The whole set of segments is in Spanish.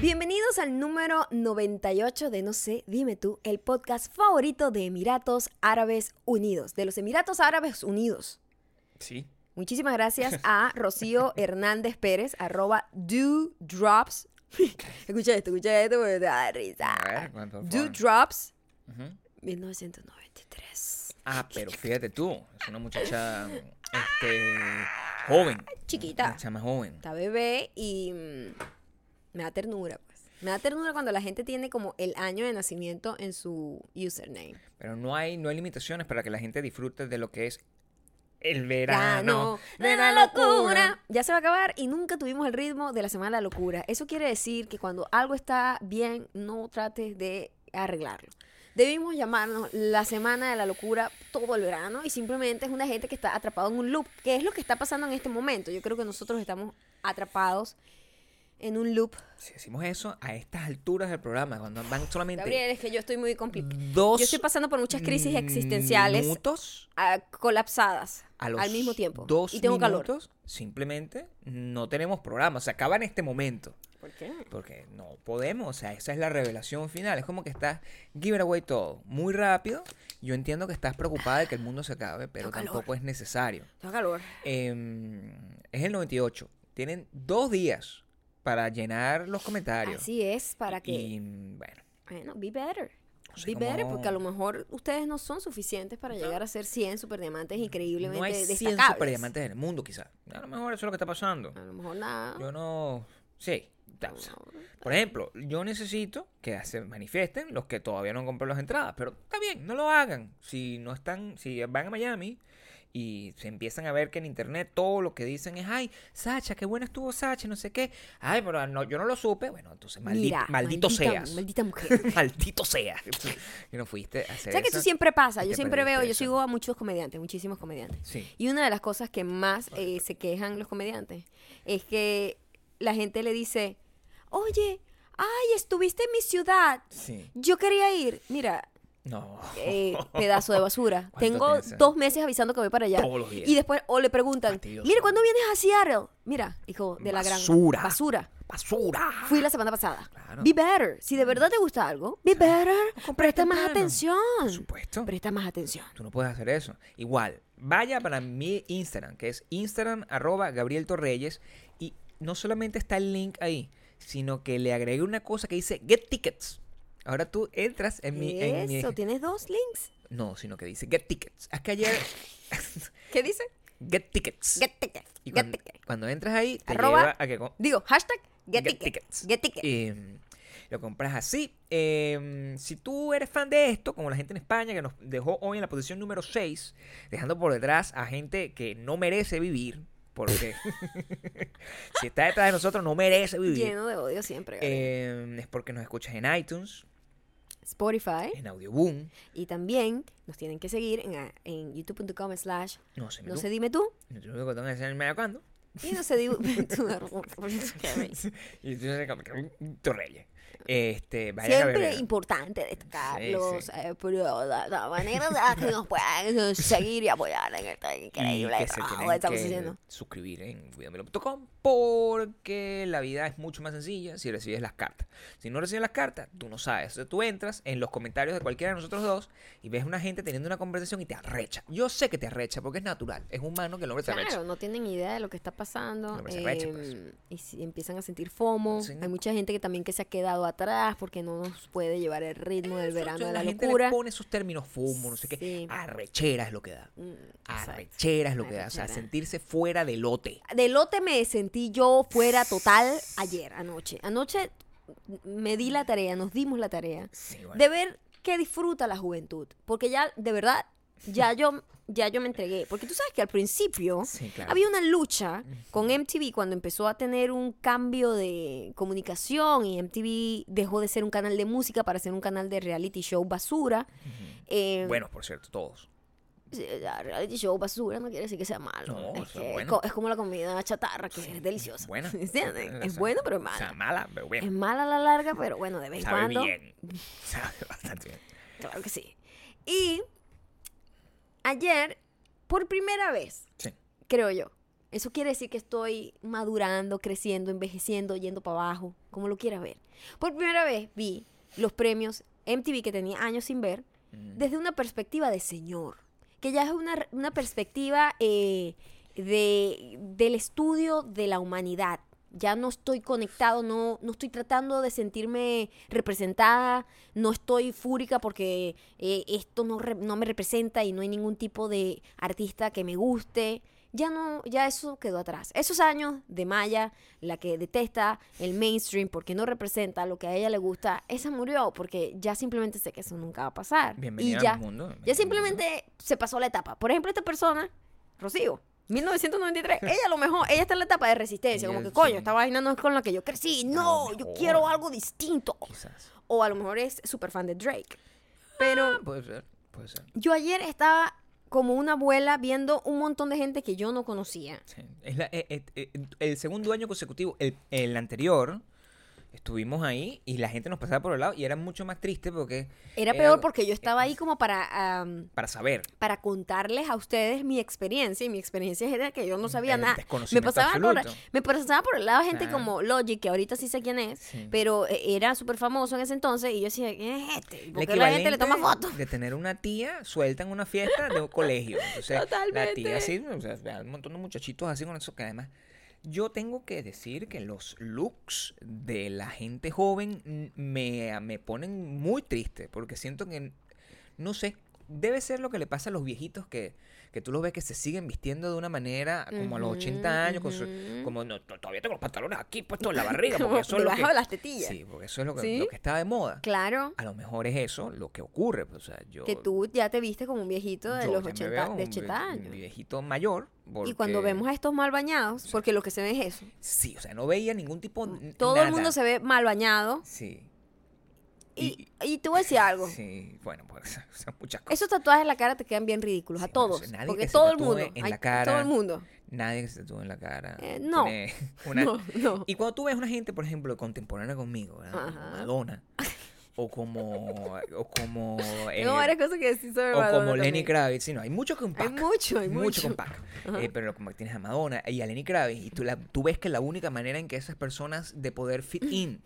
Bienvenidos al número 98 de No sé, dime tú, el podcast favorito de Emiratos Árabes Unidos, de los Emiratos Árabes Unidos. Sí. Muchísimas gracias a Rocío Hernández Pérez, arroba Drops. escucha esto, escucha esto porque te da A risa. ver, cuánto fue. Drops Ujú. 1993. Ah, pero fíjate tú, es una muchacha este, joven. Chiquita. Una chama joven. Está bebé y mm, me da ternura, pues. Me da ternura cuando la gente tiene como el año de nacimiento en su username. Pero no hay, no hay limitaciones para que la gente disfrute de lo que es el Verano verano de la locura. Ya se va a acabar y nunca tuvimos el ritmo de la semana de la locura. Eso quiere decir que cuando algo está bien, no trates de arreglarlo. Debimos llamarnos la semana de la locura todo el verano y simplemente es una gente que está atrapado en un loop, que es lo que está pasando en este momento. Yo creo que nosotros estamos atrapados en un loop. Si decimos eso a estas alturas del programa, cuando van solamente Gabriel, es que yo estoy muy complicada. Yo estoy pasando por muchas crisis existenciales minutos ah, colapsadas a los al mismo tiempo. dos y tengo calor. minutos, simplemente no tenemos programa. Se acaba en este momento. ¿Por qué? Porque no podemos, o sea, esa es la revelación final. Es como que estás giving away todo muy rápido. Yo entiendo que estás preocupada de que el mundo se acabe, pero Tengo calor. tampoco es necesario. Tengo calor. Em, es el 98. Tienen dos días para llenar los comentarios. Así es, para que... Y bueno, Bueno, be better. no sé Be better, porque a lo mejor ustedes no son suficientes para llegar a ser 100 superdiamantes increíblemente no hay 100 destacables. superdiamantes en el mundo, quizás. A lo mejor eso es lo que está pasando. A lo mejor nada. Yo no. Sí. ya, o sea, Por ejemplo, yo necesito que se manifiesten los que todavía no han comprado las entradas, pero está bien, no lo hagan. Si no están, si van a Miami y se empiezan a ver que en internet todo lo que dicen es, ay, Sacha, qué buena estuvo Sacha, no sé qué. Ay, pero no, yo no lo supe. Bueno, entonces maldi- Mira, maldito maldita- seas. Maldita mujer. maldito seas. que no fuiste a hacer ¿Sabes que eso. siempre pasa? y Yo siempre veo, yo sigo a muchos comediantes, muchísimos comediantes. Sí. Y una de las cosas que más eh, se quejan los comediantes es que la gente le dice, oye, ay, estuviste en mi ciudad. Sí. Yo quería ir. Mira, No. eh, pedazo de basura. ¿Cuánto Tengo dos meses avisando que voy para allá. Todos los días. Y después, o le preguntan, mira, ¿cuándo vienes a Seattle? Mira, hijo de la gran Basura. basura. Basura. Fui la semana pasada. Claro. Be better. Si de verdad te gusta algo, be better. Presta más atención. Por supuesto. Presta más atención. Tú no puedes hacer eso. Igual, vaya para mi Instagram, que es Instagram arroba Gabriel Torreyes. Y no solamente está el link ahí, sino que le agregué una cosa que dice Get Tickets. Ahora tú entras en mi... en mi- Eso, tienes dos links. No, sino que dice Get Tickets. Es que ayer... ¿Qué dice? Get Tickets. Get tickets. y Get cuando, tickets. cuando entras ahí, te Arroba lleva a que... Digo, hashtag get, Get tickets. tickets. Get tickets. Eh, lo compras así. Eh, si tú eres fan de esto, como la gente en España que nos dejó hoy en la posición número 6, dejando por detrás a gente que no merece vivir, porque si está detrás de nosotros no merece vivir, Lleno de odio siempre. Eh, es porque nos escuchas en iTunes, Spotify. en Audioboom, Y también nos tienen que seguir en, en youtube.com slash no sé, no se dime tú. Hacer es medio cuando. Y no se. Y tú que, Torreyes. Este, a Siempre importante destacar Sí, sí. eh, pero la manera de que nos puedan seguir y apoyar en este increíble y que trabajo estamos haciendo. suscribir en cuidamelo.com porque la vida es mucho más sencilla si recibes las cartas. Si no recibes las cartas, tú no sabes. Entonces, tú entras en los comentarios de cualquiera de nosotros dos y ves una gente teniendo una conversación y te arrecha. Yo sé que te arrecha porque es natural, es humano que el hombre se arrecha. Claro, no tienen idea de lo que está pasando. No, pero se arrecha, em, pues. Y si empiezan a sentir FOMO. Sí. Hay mucha gente que también que se ha quedado atrás porque no nos puede llevar el ritmo del Eso, verano de la, la, gente locura. le pone esos términos fumo, no sé qué. Arrechera es lo que da. Mm. Arrechera es lo que da. O sea, sentirse fuera de lote. De lote me sentí yo fuera total ayer, anoche. Anoche me di la tarea, nos dimos la tarea Sí, bueno. de ver qué disfruta la juventud. Porque ya, de verdad, ya yo, ya yo me entregué. Porque tú sabes que al principio Sí, claro. había una lucha con MTV cuando empezó a tener un cambio de comunicación y MTV dejó de ser un canal de música para ser un canal de reality show basura. Eh, Bueno, por cierto, todos. Reality show basura no quiere decir que sea malo. No, es, que es bueno. es como la comida chatarra, que es deliciosa. Buena. Es bueno, pero es O sea, mala. mala, pero Es bien. mala a la larga, pero bueno, de vez en Sabe cuando. bien. Sabe bastante bien. Claro que sí. Y ayer, por primera vez, Sí. creo yo, Eso quiere decir que estoy madurando, creciendo, envejeciendo, yendo para abajo, como lo quieras ver. Por primera vez vi los premios MTV que tenía años sin ver Mm. desde una perspectiva de señor, que ya es una, una perspectiva eh, de, del estudio de la humanidad. Ya no estoy conectado, no, no estoy tratando de sentirme representada, no estoy fúrica porque eh, esto no, re- no me representa y no hay ningún tipo de artista que me guste. Ya no, ya eso quedó atrás. Esos años de Maya, la que detesta el mainstream porque no representa lo que a ella le gusta, esa murió porque ya simplemente sé que eso nunca va a pasar. Bienvenida y ya, al mundo. ya mundo. simplemente se pasó la etapa. Por ejemplo, esta persona, Rocío, 1993, ella a lo mejor, ella está en la etapa de resistencia, como que coño, esta vaina no es con la que yo crecí, no, yo quiero algo distinto. Quizás. O a lo mejor es súper fan de Drake. Pero Puede ser, puede ser. yo ayer estaba como una abuela viendo un montón de gente que yo no conocía. Sí. Es la- eh, eh, eh, el segundo año consecutivo, el, el anterior, estuvimos ahí y la gente nos pasaba por el lado y era mucho más triste porque... Era peor porque yo estaba ahí como para, am, Para saber. para contarles a ustedes mi experiencia y mi experiencia era que yo no sabía El nada. Me pasaba, por, me pasaba por el lado gente como Logic, que ahorita sí sé quién es, Sí. pero eh, era súper famoso en ese entonces y yo decía, ¿quién es este? ¿Y El ¿Por qué la gente le toma fotos? De tener una tía suelta en una fiesta de un colegio. Entonces, la Totalmente. tía así, o sea, un montón de muchachitos así con eso que además. Yo tengo que decir que los looks de la gente joven me, me ponen muy triste porque siento que, no sé, debe ser lo que le pasa a los viejitos que, que tú los ves que se siguen vistiendo de una manera como a los 80 años, con su- como no, to- todavía tengo los pantalones aquí puestos en la barriga, porque eso es lo que... de las tetillas. Sí, porque eso es lo que, ¿Sí? lo que está de moda. Claro, A lo mejor es eso lo que ocurre. pues, o sea, yo, que tú ya te viste como un viejito de los ya me 80, veo de un vie- 80 un años. viejito mayor. Y cuando porque- vemos a estos mal bañados, porque lo que se ve es eso. Sí, o sea, no veía ningún tipo. Todo nada. el mundo se ve mal bañado. Sí. Y, y te voy a decir algo. Sí, bueno, pues son muchas cosas. Esos tatuajes en la cara te quedan bien ridículos, a todos. nadie porque que todo el mundo. en hay- la cara. Todo el mundo. Nadie que se tatúe en la cara. Eh, no. una- No, no. Y cuando tú ves una gente, por ejemplo, contemporánea conmigo. Madonna. O como. O como. eh, Tengo varias cosas que decir sobre o Madonna como Lenny también. Kravitz. Sí, no, hay mucho que un Hay mucho, hay mucho. con pack. Ajá. Eh, pero como tienes a Madonna y a Lenny Kravitz, y tú, la- tú ves que la única manera en que esas personas de poder fit in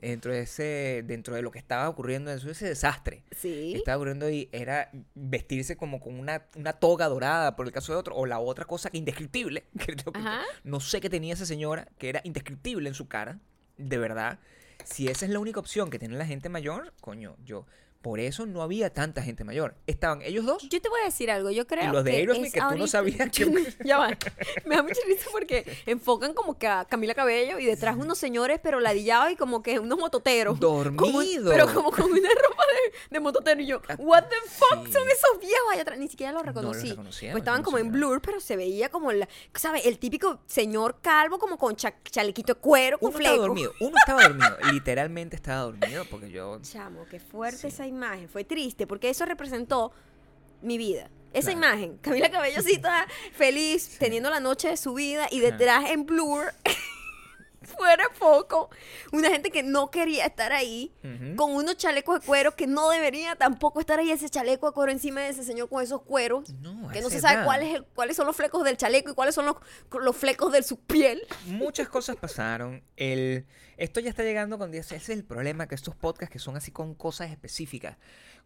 dentro de ese dentro de lo que estaba ocurriendo, en ese desastre que Sí. estaba ocurriendo ahí, era vestirse como con una, una toga dorada, por el caso de otro, o la otra cosa que indescriptible, que que- no sé qué tenía esa señora, que era indescriptible en su cara, de verdad. Si esa es la única opción que tiene la gente mayor, coño, yo... Por eso no había tanta gente mayor. Estaban ellos dos Yo te voy a decir algo, yo creo los de que Aerosmith es que tú no sabías que- ya va. Me da mucha risa porque enfocan como que a Camila Cabello y detrás unos señores pero ladillados y como que unos mototeros. Como un- Dormido. pero como con una ropa de, de mototero y yo, what the fuck Sí. son esos viejos allá atrás? Ni siquiera los No los reconocí. pues no estaban como en blur, pero se veía como la, ¿sabes? El típico señor calvo como con cha- chalequito de cuero con Uno estaba fleco. dormido, uno estaba dormido, literalmente estaba dormido porque yo... Chamo, qué fuerte Sí. esa imagen. Fue triste porque eso representó mi vida. Esa Claro. imagen, Camila Cabello toda feliz, teniendo la noche de su vida y detrás en blur, fuera poco, una gente que no quería estar ahí, con unos chalecos de cuero que no debería tampoco estar ahí, ese chaleco de cuero encima de ese señor con esos cueros. No, que no se sabe cuál es el- cuáles son los flecos del chaleco y cuáles son los, los flecos de su piel. Muchas cosas pasaron. El, esto ya está llegando con 10. Ese es el problema, que estos podcasts que son así con cosas específicas.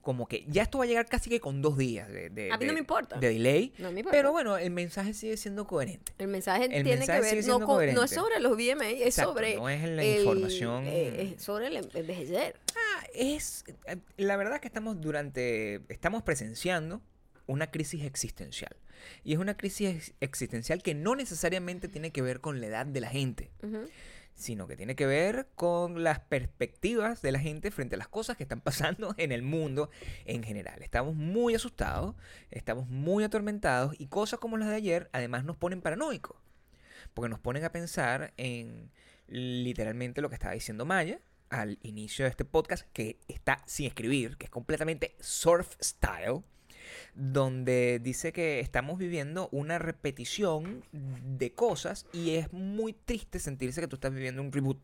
Como que ya esto va a llegar casi que con dos días de, de- A mí no de- me importa. de delay. No me importa. Pero bueno, el mensaje sigue siendo coherente. El mensaje El tiene mensaje que ver, no, con- no es sobre los VMA, es Exacto, sobre... no es la el- información- eh, es sobre el envejecer. Ah, es. eh, La verdad es que estamos durante. Estamos presenciando una crisis existencial. Y es una crisis ex- existencial que no necesariamente tiene que ver con la edad de la gente. Ujú. Sino que tiene que ver con las perspectivas de la gente frente a las cosas que están pasando en el mundo en general. Estamos muy asustados, estamos muy atormentados y cosas como las de ayer además nos ponen paranoicos, porque nos ponen a pensar en literalmente lo que estaba diciendo Maya al inicio de este podcast, que está sin escribir, que es completamente surf style donde dice que estamos viviendo una repetición de cosas y es muy triste sentirse que tú estás viviendo un reboot,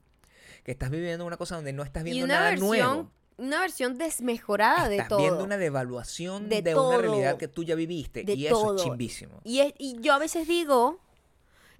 que estás viviendo una cosa donde no estás Y viendo una nada versión, nuevo. una versión desmejorada de Estás todo. viendo una devaluación de, De una realidad que tú ya viviste De y eso es chimbísimo. Y, es- y yo a veces digo,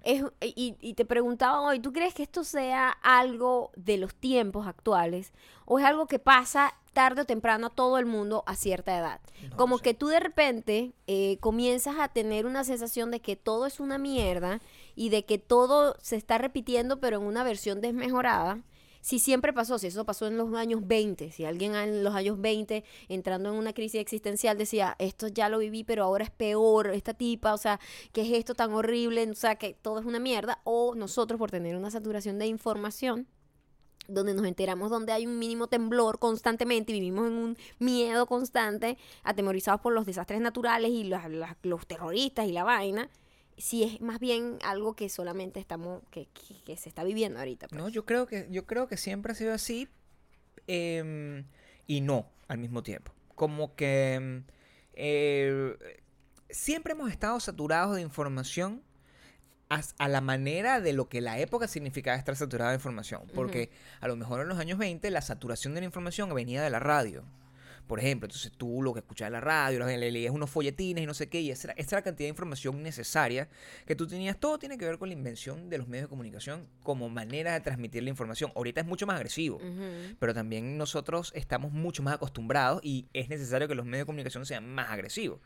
es, y, y te preguntaba hoy, ¿tú crees que esto sea algo de los tiempos actuales o es algo que pasa tarde o temprano a todo el mundo a cierta edad? No Como sé. que tú de repente eh, comienzas a tener una sensación de que todo es una mierda y de que todo se está repitiendo pero en una versión desmejorada. Si siempre pasó, si eso pasó en los años 20, si alguien en los años 20 entrando en una crisis existencial decía, esto ya lo viví, pero ahora es peor, esta tipa, o sea, ¿qué es esto tan horrible? O sea, que todo es una mierda. O nosotros por tener una saturación de información, donde nos enteramos donde hay un mínimo temblor constantemente y vivimos en un miedo constante, atemorizados por los desastres naturales y los, los terroristas y la vaina, si es más bien algo que solamente estamos, que, que- que se está viviendo ahorita. pues. No, yo creo que, yo creo que siempre ha sido así em, y no al mismo tiempo. Como que em, eh, siempre hemos estado saturados de información as- a la manera de lo que la época significaba estar saturado de información. Porque a lo mejor en los años 20 la saturación de la información venía de la radio. Por ejemplo, entonces tú lo que escuchabas en la radio, le leías unos folletines y no sé qué, y esa era, esa era la cantidad de información necesaria que tú tenías. Todo tiene que ver con la invención de los medios de comunicación como manera de transmitir la información. Ahorita es mucho más agresivo, pero también nosotros estamos mucho más acostumbrados y es necesario que los medios de comunicación sean más agresivos.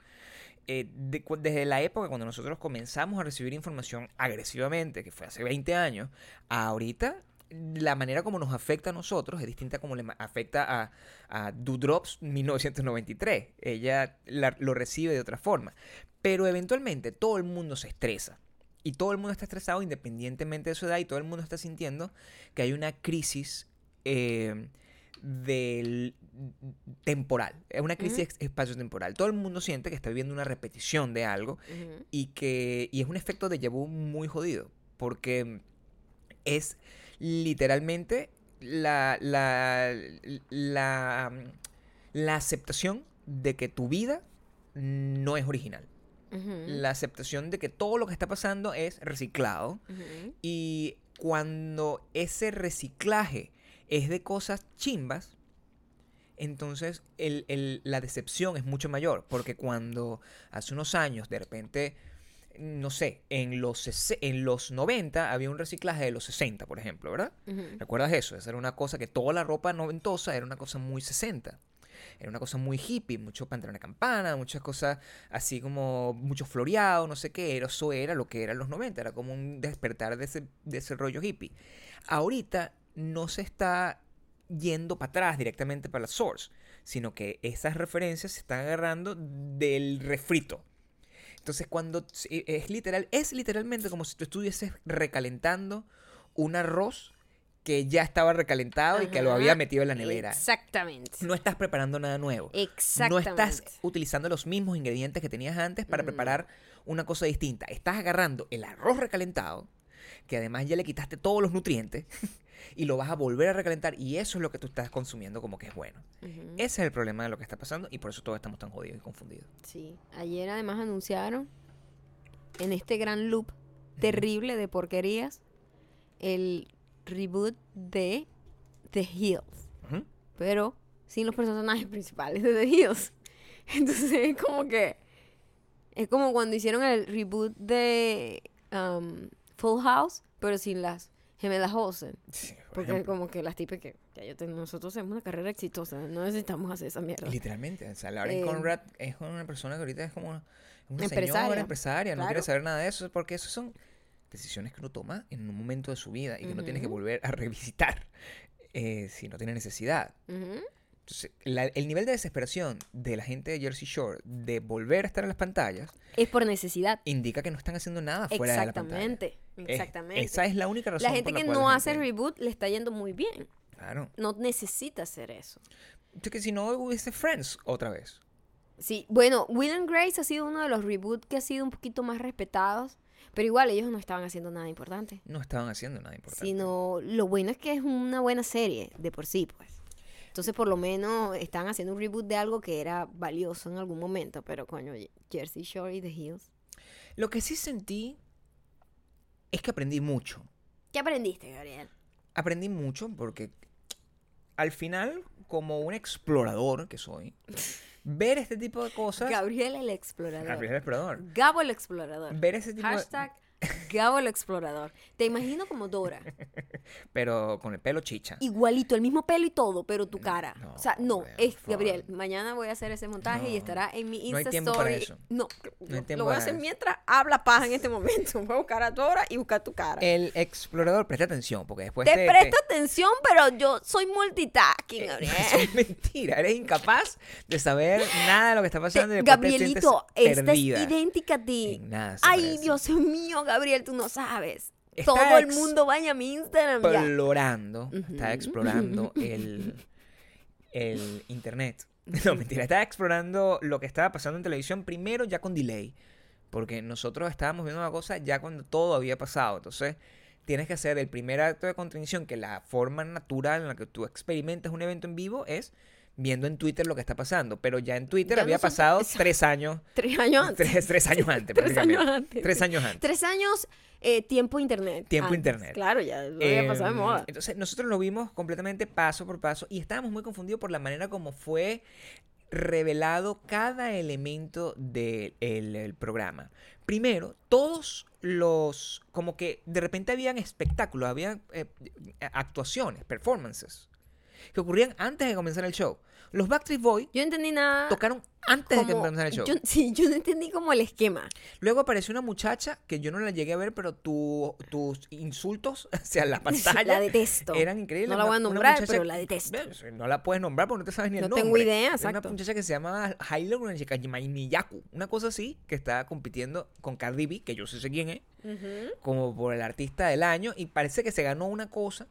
Eh, de desde la época cuando nosotros comenzamos a recibir información agresivamente, que fue hace 20 años, ahorita la manera como nos afecta a nosotros es distinta a como le afecta a, a Dudrops 1993. Ella la- lo recibe de otra forma. Pero eventualmente todo el mundo se estresa. Y todo el mundo está estresado independientemente de su edad y todo el mundo está sintiendo que hay una crisis eh, del temporal. Es una crisis Ujú. espacio-temporal. Todo el mundo siente que está viviendo una repetición de algo y que y es un efecto de vu muy jodido porque es literalmente la, la, la, la aceptación de que tu vida no es original. La aceptación de que todo lo que está pasando es reciclado y cuando ese reciclaje es de cosas chimbas, entonces el- el- la decepción es mucho mayor. Porque cuando hace unos años, de repente, no sé, en los, en los 90 había un reciclaje de los 60, por ejemplo, ¿verdad? ¿Recuerdas eso? Esa era una cosa que toda la ropa noventosa era una cosa muy 60. Era una cosa muy hippie, mucho pantalón de campana, muchas cosas así como mucho floreado, no sé qué. Era, eso era lo que eran los 90, era como un despertar de ese, de ese rollo hippie. Ahorita no se está yendo para atrás directamente para la source, sino que esas referencias se están agarrando del refrito. Entonces cuando s- es literal, es literalmente como si tú estuvieses recalentando un arroz que ya estaba recalentado y que lo había metido en la nevera. Exactamente. No estás preparando nada nuevo. No Exactamente. estás utilizando los mismos ingredientes que tenías antes para Mm. preparar una cosa distinta. Estás agarrando el arroz recalentado, que además ya le quitaste todos los nutrientes, y lo vas a volver a recalentar. Y eso es lo que tú estás consumiendo como que es bueno. Ese es el problema de lo que está pasando y por eso todos estamos tan jodidos y confundidos. Sí, ayer además anunciaron en este gran loop terrible de porquerías el reboot de The Hills, pero sin los personajes principales de The Hills. Entonces es como que es como cuando hicieron el reboot de um, Full House, pero sin las gemelas Olsen. Sí, por Porque ejemplo. como que las tipas que, que yo tengo- nosotros tenemos una carrera exitosa, no necesitamos hacer esa mierda. Literalmente, o sea, Lauren Eh, Conrad es una persona que ahorita es como una, una Empresaria, señora empresaria, no quiere saber nada de eso, porque eso son decisiones que uno toma en un momento de su vida y que no tienes que volver a revisitar eh, si no tiene necesidad. Entonces, la- el nivel de desesperación de la gente de Jersey Shore de volver a estar en las pantallas Es por necesidad. indica que no están haciendo nada fuera de la pantalla. Exactamente, Es- exactamente. esa es la única razón la gente por que cual no la hace gente- reboot le está yendo muy bien. Claro. No necesita hacer eso. Es que si no hubiese Friends otra vez. Sí, bueno, Will and Grace ha sido uno de los reboots que ha sido un poquito más respetados, pero igual ellos no estaban haciendo nada importante. No estaban haciendo nada importante. Sino lo bueno es que es una buena serie de por sí, pues. Entonces, por lo menos están haciendo un reboot de algo que era valioso en algún momento, pero coño, Jersey Shore y The Hills. Lo que sí sentí es que aprendí mucho. ¿Qué aprendiste, Gabriel? Aprendí mucho porque al final, como un explorador que soy, ver este tipo de cosas... Gabriel el explorador. Gabriel el explorador. Gabo el explorador. Ver ese tipo de- Hashtag Gabo el explorador. Te imagino como Dora. Pero con el pelo chicha. Igualito, el mismo pelo y todo, pero tu cara. no, o sea, no, Gabriel, es. Gabriel. Mañana voy a hacer ese montaje y No, estará en mi no hay Insta tiempo Story. para eso. No, No hay lo- tiempo lo voy a hacer eso. mientras habla paja en este momento. Voy a buscar a Dora y buscar tu cara. El explorador, presta atención, porque después te te... presto atención, pero yo soy multitasking, te- Gabriel. Eso es mentira, eres incapaz de saber nada de lo que está pasando. y Te- sientes Gabrielito, esta es idéntica a ti. Nada Ay, parece. Dios mío, Gabriel, tú no sabes. Está Todo el mundo vaya a mi Instagram ya. explorando, está Ujú. explorando el, el internet. No, mentira, estaba explorando lo que estaba pasando en televisión primero ya con delay. Porque nosotros estábamos viendo una cosa ya cuando todo había pasado. Entonces, tienes que hacer el primer acto de contención, que la forma natural en la que tú experimentas un evento en vivo es viendo en Twitter lo que está pasando. Pero ya en Twitter Ya había pasado tres años. Tres años antes. Tres, tres años antes. Tres años prácticamente. antes. Tres años antes. Tres años, eh, tiempo internet. Tiempo antes. internet. Claro, ya lo había pasado de Em, moda. Entonces, nosotros lo vimos completamente paso por paso y estábamos muy confundidos por la manera como fue revelado cada elemento del el- el programa. Primero, todos los, como que de repente habían espectáculos, había eh, actuaciones, performances, que ocurrían antes de comenzar el show. Los Backstreet Boys Yo no entendí nada. tocaron antes de que comenzara el show. yo, sí, yo no entendí como el esquema. Luego apareció una muchacha que yo no la llegué a ver, pero tu- tus insultos hacia la pantalla La detesto. eran increíbles. No la voy a nombrar, muchacha- pero la detesto. No la puedes nombrar porque no te sabes ni el No nombre. tengo idea, Era exacto. Una muchacha que se llama Hailey Miyaku, una cosa así, que está compitiendo con Cardi B, que yo sí sé quién es, como por el artista del año, y parece que se ganó una cosa,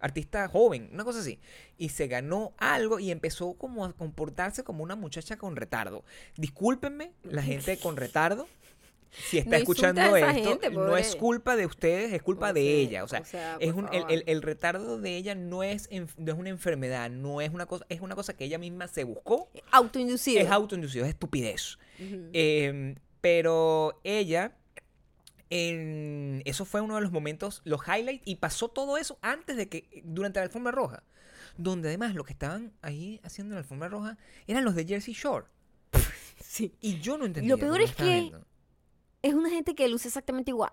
artista joven, una cosa así, y se ganó algo y empezó como a comportarse como una muchacha con retardo. Discúlpenme, la gente con retardo. Si está No escuchando esto, gente, no es culpa de ustedes, es culpa O de sea, ella. O sea, o sea, es un, el, el- el retardo de ella no es, no es una enfermedad, no es una cosa, es una cosa que ella misma se buscó Autoinducido. es autoinducido, es estupidez. Eh, pero ella, en- eso fue uno de los momentos, los highlights, y pasó todo eso antes de que, durante la alfombra roja. Donde además lo que estaban ahí haciendo en la alfombra roja eran los de Jersey Shore. Sí. Y yo no entendía. Lo peor es que- viendo. Es una gente que luce exactamente igual.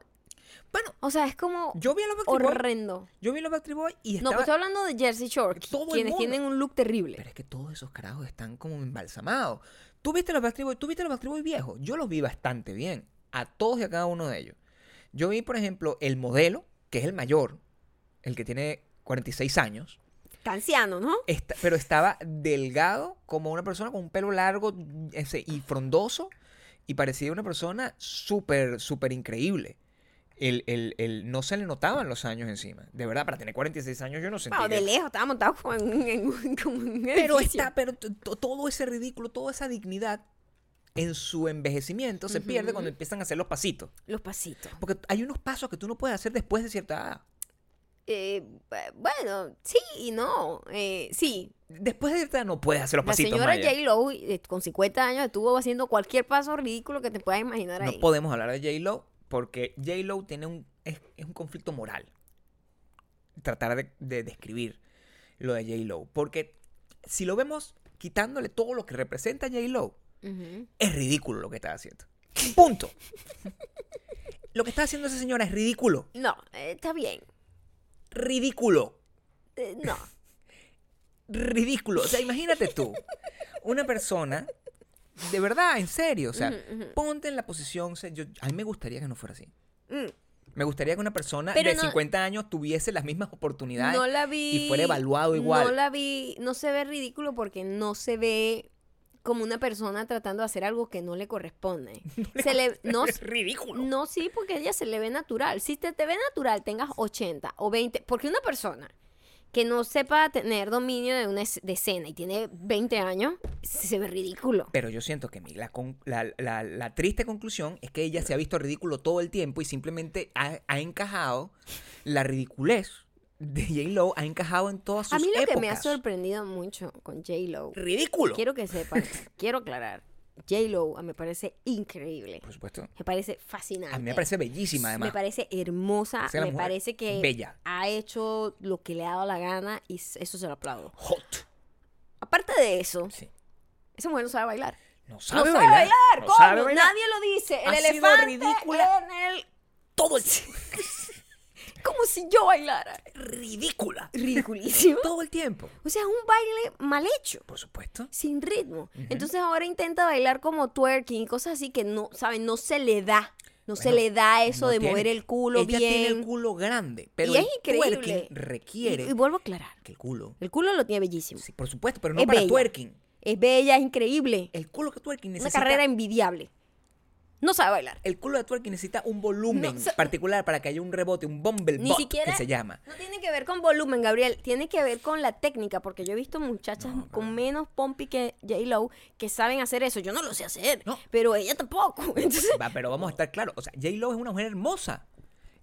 Bueno, O sea, es como yo vi a los horrendo. Yo vi a los Backstreet Boys y No, estaba... pero estoy hablando de Jersey Shore, Todo quienes tienen un look terrible. Pero es que todos esos carajos están como embalsamados. ¿Tú viste los Backstreet Boys? ¿Tú viste los Backstreet Boys viejos? Yo los vi bastante bien. A todos y a cada uno de ellos. Yo vi, por ejemplo, el modelo, que es el mayor, el que tiene 46 años, Está anciano, ¿no? pero estaba delgado como una persona con un pelo largo ese, y frondoso y parecía una persona súper, súper increíble. El, el- el- no se le notaban los años encima. De verdad, para tener 46 años yo no sentí Bueno, que- de lejos, estaba montado como en, un- en un- como en un pero está, todo ese ridículo, toda esa dignidad en su envejecimiento se pierde cuando empiezan a hacer los pasitos. Los pasitos. Porque hay unos pasos que tú no puedes hacer después de cierta edad. Eh, bu- bueno, sí y no. Eh, sí, Después de cierta edad no puedes hacer los la pasitos. señora Maya. J. Lo eh, con 50 años estuvo haciendo cualquier paso ridículo que te puedas imaginar No ahí. podemos hablar de J-Lo porque J-Lo tiene un, es, es un conflicto moral. Tratar de, de describir lo de J-Lo. Porque si lo vemos quitándole todo lo que representa Es ridículo lo que está haciendo. Punto. lo que está haciendo esa señora es ridículo. No, eh, está bien. Ridículo. Eh, no. Ridículo. O sea, imagínate tú. Una persona, de verdad, en serio. O sea, ponte en la posición. o sea, yo- a mí me gustaría que no fuera así. Mm, Me gustaría que una persona Pero de no- 50 años tuviese las mismas oportunidades No la vi. y fuera evaluado igual. No la vi. No se ve ridículo porque no se ve como una persona tratando de hacer algo que no le corresponde. se le, no, es ridículo. no, sí, porque a ella se le ve natural. Si te, te ve natural, tengas 80 o 20. Porque una persona que no sepa tener dominio de una es- de escena y tiene 20 años, se ve ridículo. Pero yo siento que mi- la, con- la- la- la triste conclusión es que ella se ha visto ridículo todo el tiempo y simplemente ha, ha encajado la ridiculez de J-Lo, ha encajado en todas sus A mí lo que me ha sorprendido mucho con J-Lo, Ridículo. quiero que sepan, quiero aclarar, J-Lo me parece increíble. Por supuesto. Me parece fascinante. A mí me parece bellísima, además. Me parece hermosa. Es Me parece que bella. ha hecho lo que le ha dado la gana y eso se lo aplaudo. Hot. Aparte de eso, Sí. esa mujer no sabe bailar. No no sabe sabe bailar. bailar. No ¿cómo? sabe bailar. Nadie lo dice. El Ha sido elefante ridícula. en el todo el. Como si yo bailara. Ridícula. Ridiculísimo. Todo el tiempo. O sea, es un baile mal hecho. Por supuesto. sin ritmo. Entonces ahora intenta bailar como twerking y cosas así que no, ¿saben? No se le da. No se le da eso no de tiene- mover el culo Ella bien. tiene el culo grande, pero y el es increíble. twerking requiere Y, y vuelvo a aclarar. que el culo. El culo lo tiene bellísimo. Sí, por supuesto, pero no Es para bella. twerking. Es bella, es increíble. El culo que twerking Una necesita carrera envidiable. No sabe bailar. el culo de twerking necesita un volumen No, particular para que haya un rebote, un bumble Ni siquiera. que se llama. No tiene que ver con volumen, Gabriel. Tiene que ver con la técnica. Porque yo he visto muchachas con menos pompi que J-Lo que saben hacer eso. Yo no lo sé hacer. No. Pero ella tampoco. Entonces. Va, pero vamos a estar claros, o sea, J-Lo es una mujer hermosa.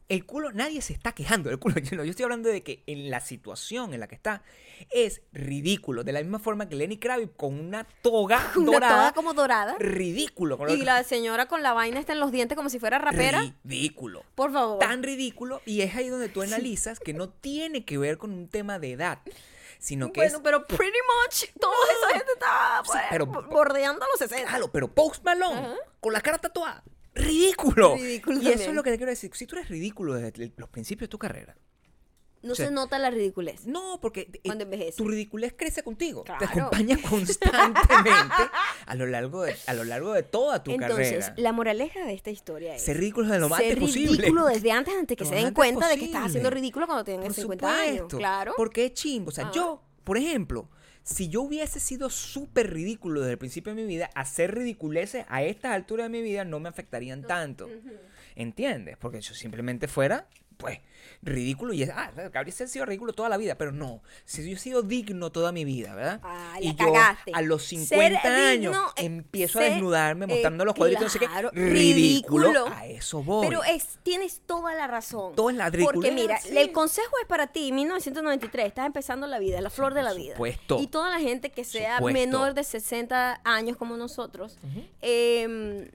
El culo, nadie se está quejando del culo. Yo, no, yo estoy hablando de que en la situación en la que está es ridículo. De la misma forma que Lenny Kravitz con una toga Una dorada. toda como dorada. Ridículo. con Y la señora con la vaina está en los dientes como si fuera rapera. Ridículo. Por favor. Tan ridículo. Y es ahí donde tú analizas que no tiene que ver con un tema de edad. Sino que bueno, es pero pretty much toda esa gente está Sí, pues, pero- bo- bordeando los 60. Claro, pero Post Malone, con la cara tatuada. Ridículo. Ridículo y eso es lo que te quiero decir. Si tú eres ridículo desde los principios de tu carrera. No o sea, se nota la ridiculez. No, porque eh, Cuando envejece. tu ridiculez crece contigo. Te acompaña constantemente a lo largo de, a lo largo de toda tu Entonces, carrera. la moraleja de esta historia es Ser ridículo de lo más ser posible. ridículo desde antes, antes que Lo se den cuenta de que estás haciendo ridículo cuando tengas Por 50 años. Claro. Porque es chimbo. O sea, Ah. yo, por ejemplo, si yo hubiese sido súper ridículo desde el principio de mi vida, hacer ridiculeces a estas alturas de mi vida no me afectarían tanto. ¿Entiendes? Porque yo simplemente fuera, pues, ridículo y es, ah, Gabriel se ha sido ridículo toda la vida, pero no, si yo he sido digno toda mi vida, ¿verdad? Ah, y yo cagaste. a los Ser 50 años digno, empiezo a desnudarme eh, mostrando los cuadritos, no sé claro, qué, ridículo, ridículo. a eso voy. Pero es, tienes toda la razón. Todo es la Porque mira, sí. el consejo es para ti, 1993, estás empezando la vida, la flor de la vida. supuesto. Y toda la gente que sea Supuesto. menor de 60 años como nosotros, eh,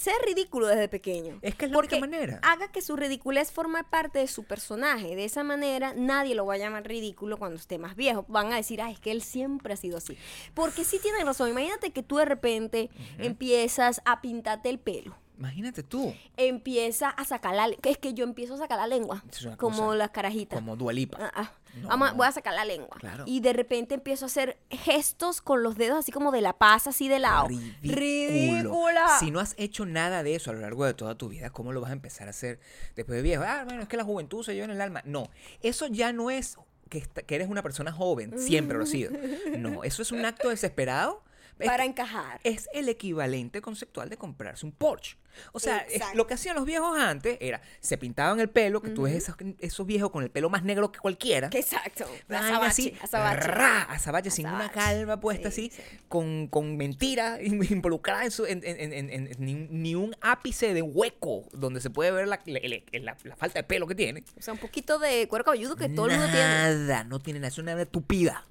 sea ridículo desde pequeño. Es que es la Porque única manera. haga que su ridiculez forme parte de su personaje. De esa manera nadie lo va a llamar ridículo cuando esté más viejo. Van a decir, ah, es que él siempre ha sido así. Porque sí tienen razón. Imagínate que tú de repente empiezas a pintarte el pelo. Imagínate tú, Empieza a sacar la lengua. Es que yo empiezo a sacar la lengua. Es Como cosa. las carajitas. como Dualipa. Ah, ah. No. Vamos voy a sacar la lengua. Claro. Y de repente empiezo a hacer gestos con los dedos así como de la paz, así de lado. Ridículo. Ridícula. Si no has hecho nada de eso a lo largo de toda tu vida, ¿cómo lo vas a empezar a hacer después de viejo? Ah, bueno, es que la juventud se lleva en el alma. No, eso ya no es que, est- que eres una persona joven, siempre lo has sido. No, eso es un acto desesperado. Para encajar. es el equivalente conceptual de comprarse un Porsche. O sea, es- lo que hacían los viejos antes era, se pintaban el pelo, que tú ves esos, esos viejos con el pelo más negro que cualquiera. Que Exacto. Azabache, así, azabache. ra, azabache, sin una calva puesta Sí, así, sí. con, con mentira involucrada en, su, en, en- ni, ni un ápice de hueco donde se puede ver la, la- la- la falta de pelo que tiene. O sea, un poquito de cuero cabelludo que todo el mundo tiene. Nada, no tiene nada, es una tupida.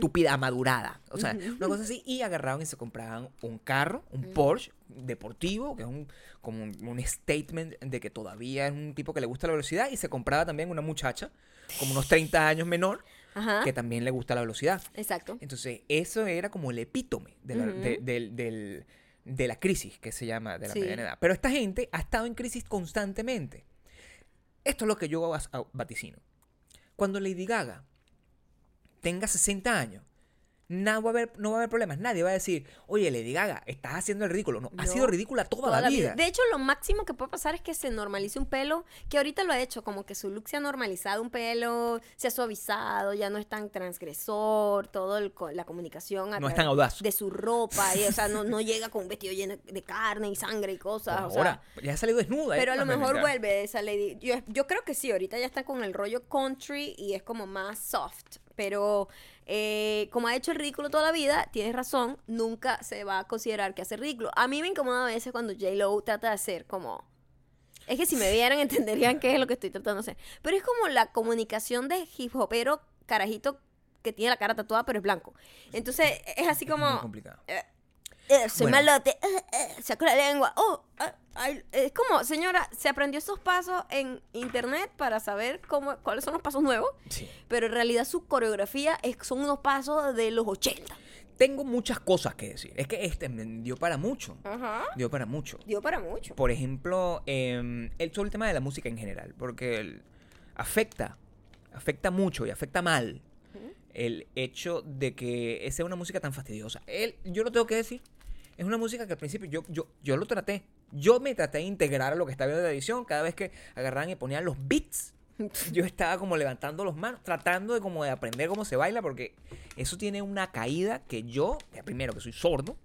Tupida, amadurada. O sea, una cosa así. Y agarraban y se compraban un carro, un Porsche deportivo, que es un, como un, un statement de que todavía es un tipo que le gusta la velocidad. Y se compraba también una muchacha, como unos 30 años menor, Ajá. que también le gusta la velocidad. Exacto. Entonces, eso era como el epítome de la, de, del- del- de la crisis que se llama de la Sí. mediana edad. Pero esta gente ha estado en crisis constantemente. Esto es lo que yo vaticino. Cuando Lady Gaga tenga 60 años, no va, a haber, no va a haber problemas. Nadie va a decir, oye, Lady Gaga, estás haciendo el ridículo. No, ha No. sido ridícula toda, Toda la vida. De hecho, lo máximo que puede pasar es que se normalice un pelo, que ahorita lo ha hecho, como que su look se ha normalizado un pelo, se ha suavizado, ya no es tan transgresor, todo el la comunicación a No es tan audaz. de su ropa, y, o sea, no, no llega con un vestido lleno de carne y sangre y cosas. Por o sea, ahora, ya ha salido desnuda. pero a ¿eh? lo mejor vuelve esa lady. Yo, yo creo que sí, ahorita ya está con el rollo country y es como más soft. Pero eh, como ha hecho el ridículo toda la vida, tienes razón, nunca se va a considerar que hace ridículo. A mí me incomoda a veces cuando J-Lo trata de hacer como... Es que si me vieran entenderían qué es lo que estoy tratando de hacer. Pero es como la comunicación de hip hopero carajito que tiene la cara tatuada pero es blanco. Entonces es así Es como... complicado. eh, eh, soy Bueno. malote, eh, eh, saco la lengua. Oh, ah, ay, es como, señora, se aprendió esos pasos en internet para saber cómo, cuáles son los pasos nuevos, Sí. pero en realidad su coreografía es, son unos pasos de los 80. Tengo muchas cosas que decir. Es que este dio para mucho. Ajá. Dio para mucho. Dio para mucho. Por ejemplo, em, el, sobre el tema de la música en general, porque el- afecta, afecta mucho y afecta mal el hecho de que sea una música tan fastidiosa. Él, yo lo tengo que decir, es una música que al principio yo, yo, yo lo traté. Yo me traté de integrar a lo que estaba viendo de la edición. Cada vez que agarraban y ponían los beats, yo estaba como levantando los manos, tratando de como de aprender cómo se baila, porque eso tiene una caída que yo, primero que soy sordo,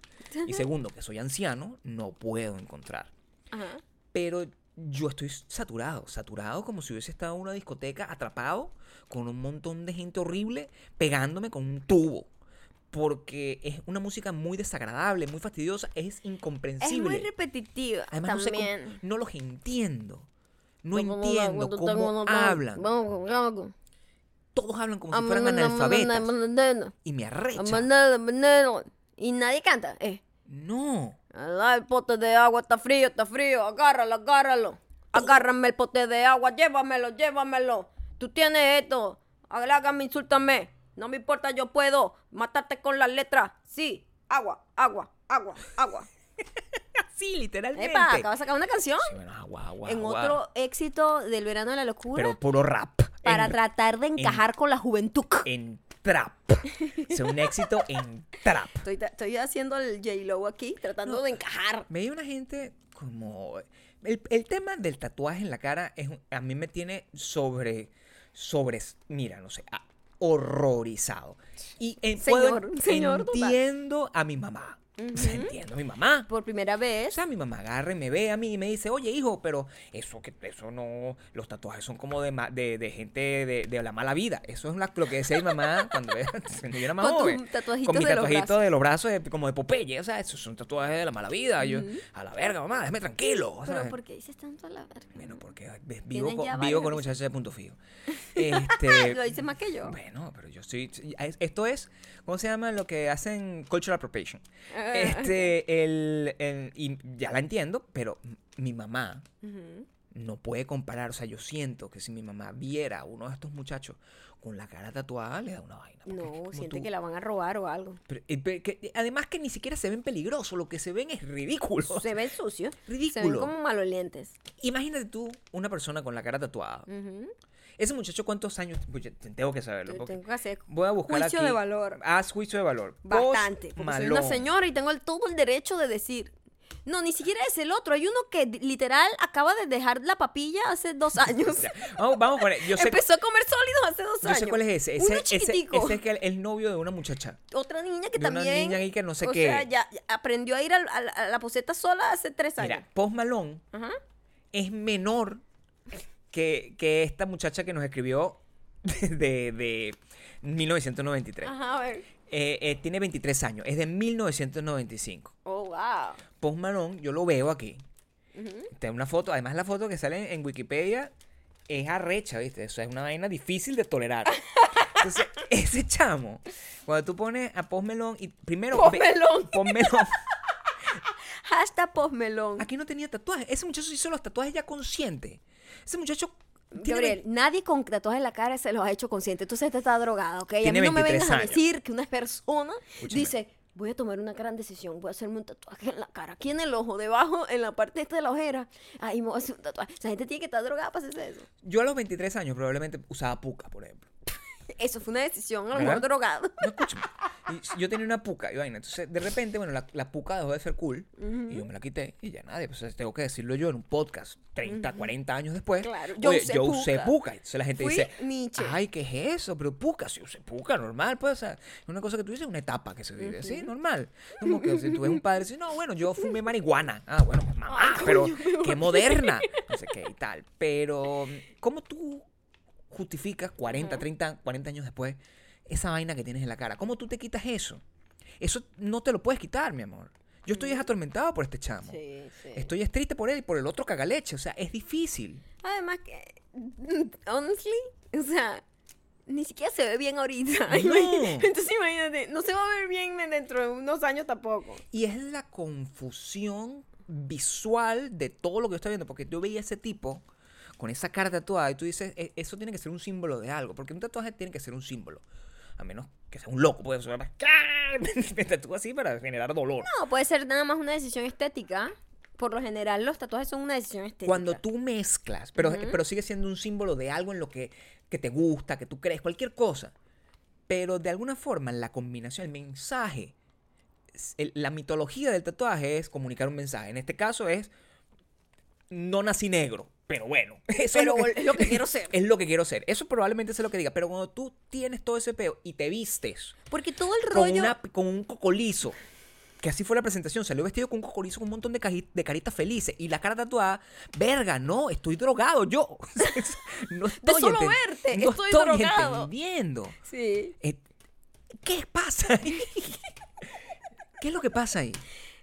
y segundo que soy anciano, no puedo encontrar. Ajá. Pero yo estoy saturado, saturado como si hubiese estado en una discoteca atrapado con un montón de gente horrible pegándome con un tubo. Porque es una música muy desagradable, muy fastidiosa, es Es incomprensible. muy repetitiva Además, no sé cómo- también. no los entiendo. No entiendo cómo hablan. Todos hablan como si fueran analfabetas. Y me arrecha. Y nadie canta. Eh. No. El pote de agua está frío, está frío. Agárralo, agárralo. Agárrame el pote de agua, llévamelo, llévamelo. Tú tienes esto. Hágame, insúltame. No me importa, yo puedo matarte con las letras. Sí, agua, agua, agua, agua. Así, literalmente. Epa, acaba de sacar una canción. Sí, bueno, agua, agua, en agua. otro éxito del verano de la locura. Pero puro rap. para En- tratar de encajar con la juventud. en trap. Es un éxito en trap. Estoy, estoy haciendo el J-Lo aquí, tratando No. de encajar. Veía una gente como... El, el tema del tatuaje en la cara es, un- a mí me tiene sobre... sobre mira, no sé, a- horrorizado. Y en, puedo- Señor, entiendo a mi mamá. O sea, entiendo a mi mamá. Por primera O vez. sea, mi mamá agarra y me ve a mí y me dice, oye, hijo, pero eso que eso no, los tatuajes son como de, ma- de, de gente de, de la mala vida. Eso es la- lo que decía mi mamá cuando, cuando yo era más Con joven. tatuajitos Con mi de los tatuajito de los brazos, de- como de Popeye. O sea, esos son tatuajes de la mala vida. Yo, a la verga, mamá, déjame tranquilo. o sea, Pero ¿por qué dices tanto a la verga? bueno, porque vivo, con, vivo con una muchacha de punto fijo. Este, Lo dices más que yo. bueno, pero yo estoy. Esto es, ¿cómo se llama? Lo que hacen cultural appropriation. Ah. Este, el, el- y ya la entiendo, pero mi mamá no puede comparar. O sea, yo siento que si mi mamá viera a uno de estos muchachos con la cara tatuada, le da una vaina. No, siente tú- que la van a robar o algo. pero- eh, pero que- además que ni siquiera se ven peligrosos, lo que se ven es ridículo. Se ven sucios. Se ven Ridículo. como malolientes. Imagínate tú una persona con la cara tatuada. Ujú. Ese muchacho, ¿cuántos años? Pucha, tengo que saberlo. Tengo que hacer Voy a buscar juicio aquí. de valor. Haz juicio de valor. Bastante. Post Porque soy una señora y tengo el- todo el derecho de decir. No, ni siquiera es el otro. Hay uno que literal acaba de dejar la papilla hace dos años. Vamos, vamos con él. Yo sé, Empezó a comer sólidos hace dos yo años. sé cuál es ese. Ese, Uno ese, chiquitico. ese es que el, el novio de una muchacha. Otra niña que de una también. niña ahí que no sé o qué. sea, ya ya aprendió a ir a, la poseta sola hace tres años. Mira, Post Malone Ajá. es menor que, que esta muchacha que nos escribió de, de 1993. Ajá, a ver. Eh, eh, tiene 23 años. Es de 1995. Oh, wow. Post Malone, yo lo veo aquí. Ujú. Tiene una foto, además la foto que sale en Wikipedia es arrecha, ¿viste? Eso es una vaina difícil de tolerar. Entonces, ese chamo, cuando tú pones a Post Malone y primero... Post Malone. Post Malone. Hashtag postmelón. Aquí no tenía tatuajes. Ese muchacho hizo los tatuajes ya consciente. Ese muchacho... tiene Gabriel, nadie con tatuajes en la cara se los ha hecho consciente. Entonces este está drogado, ¿ok? A Tiene mí no me 23 vengas a decir que una persona Escúchame. dice, voy a tomar una gran decisión, voy a hacerme un tatuaje en la cara, aquí en el ojo, debajo, en la parte esta de la ojera. Ahí me voy a hacer un tatuaje. Esa gente tiene que estar drogada para hacerse eso. Yo a los 23 años probablemente usaba puca, por ejemplo. Eso fue una decisión, a lo mejor drogado. No, escúchame. Y yo tenía una puca y vaina. Entonces, de repente, bueno, la, la puca dejó de ser cool. Y yo me la quité y ya nadie. Pues tengo que decirlo yo en un podcast 30, 40 años después. Claro, yo Oye, usé yo usé puca. puca. Entonces la gente Fui dice, Nietzsche. ay, ¿qué es eso? Pero puca, si usé puca, normal. Pues, o sea, una cosa que tú dices, una etapa que se vive. Sí, normal. Como que si tú ves un padre y dices, no, bueno, yo fumé marihuana. Ah, bueno, mamá, Ay, pero coño, qué moderna. No sé qué y tal. Pero, ¿cómo tú justificas 40, 30, 40 años después esa vaina que tienes en la cara? ¿Cómo tú te quitas eso? Eso no te lo puedes quitar, mi amor. Yo estoy es atormentado por este chamo. Sí, sí. Estoy es triste por él y por el otro cagaleche. O sea, es difícil. Además que, honestly, o sea, ni siquiera se ve bien ahorita. No. Entonces imagínate, no se va a ver bien dentro de unos años tampoco. Y es la confusión visual de todo lo que yo estoy viendo, porque yo veía ese tipo con esa cara tatuada y tú dices, "E- eso tiene que ser un símbolo de algo, porque un tatuaje tiene que ser un símbolo. A menos que sea un loco, puede ser me tatúo así para generar dolor. No, puede ser nada más una decisión estética. Por lo general, los tatuajes son una decisión estética. Cuando tú mezclas, pero, Ujú. pero sigue siendo un símbolo de algo en lo que, que te gusta, que tú crees, cualquier cosa. Pero de alguna forma, la combinación, el mensaje, el- la mitología del tatuaje es comunicar un mensaje. En este caso es, no nací negro, pero bueno. Eso Pero es, lo que, es lo que quiero ser. es lo que quiero ser. Eso probablemente es lo que diga. Pero cuando tú tienes todo ese peo y te vistes Porque todo el con, rollo. una- con un cocolizo. Que así fue la presentación. Salió vestido con un cocolizo con un montón de, de caritas felices. Y la cara tatuada. Verga, no, estoy drogado yo. no estoy solo verte, no estoy estoy drogado. entendiendo. Sí. Eh, ¿Qué pasa ahí? ¿Qué es lo que pasa ahí?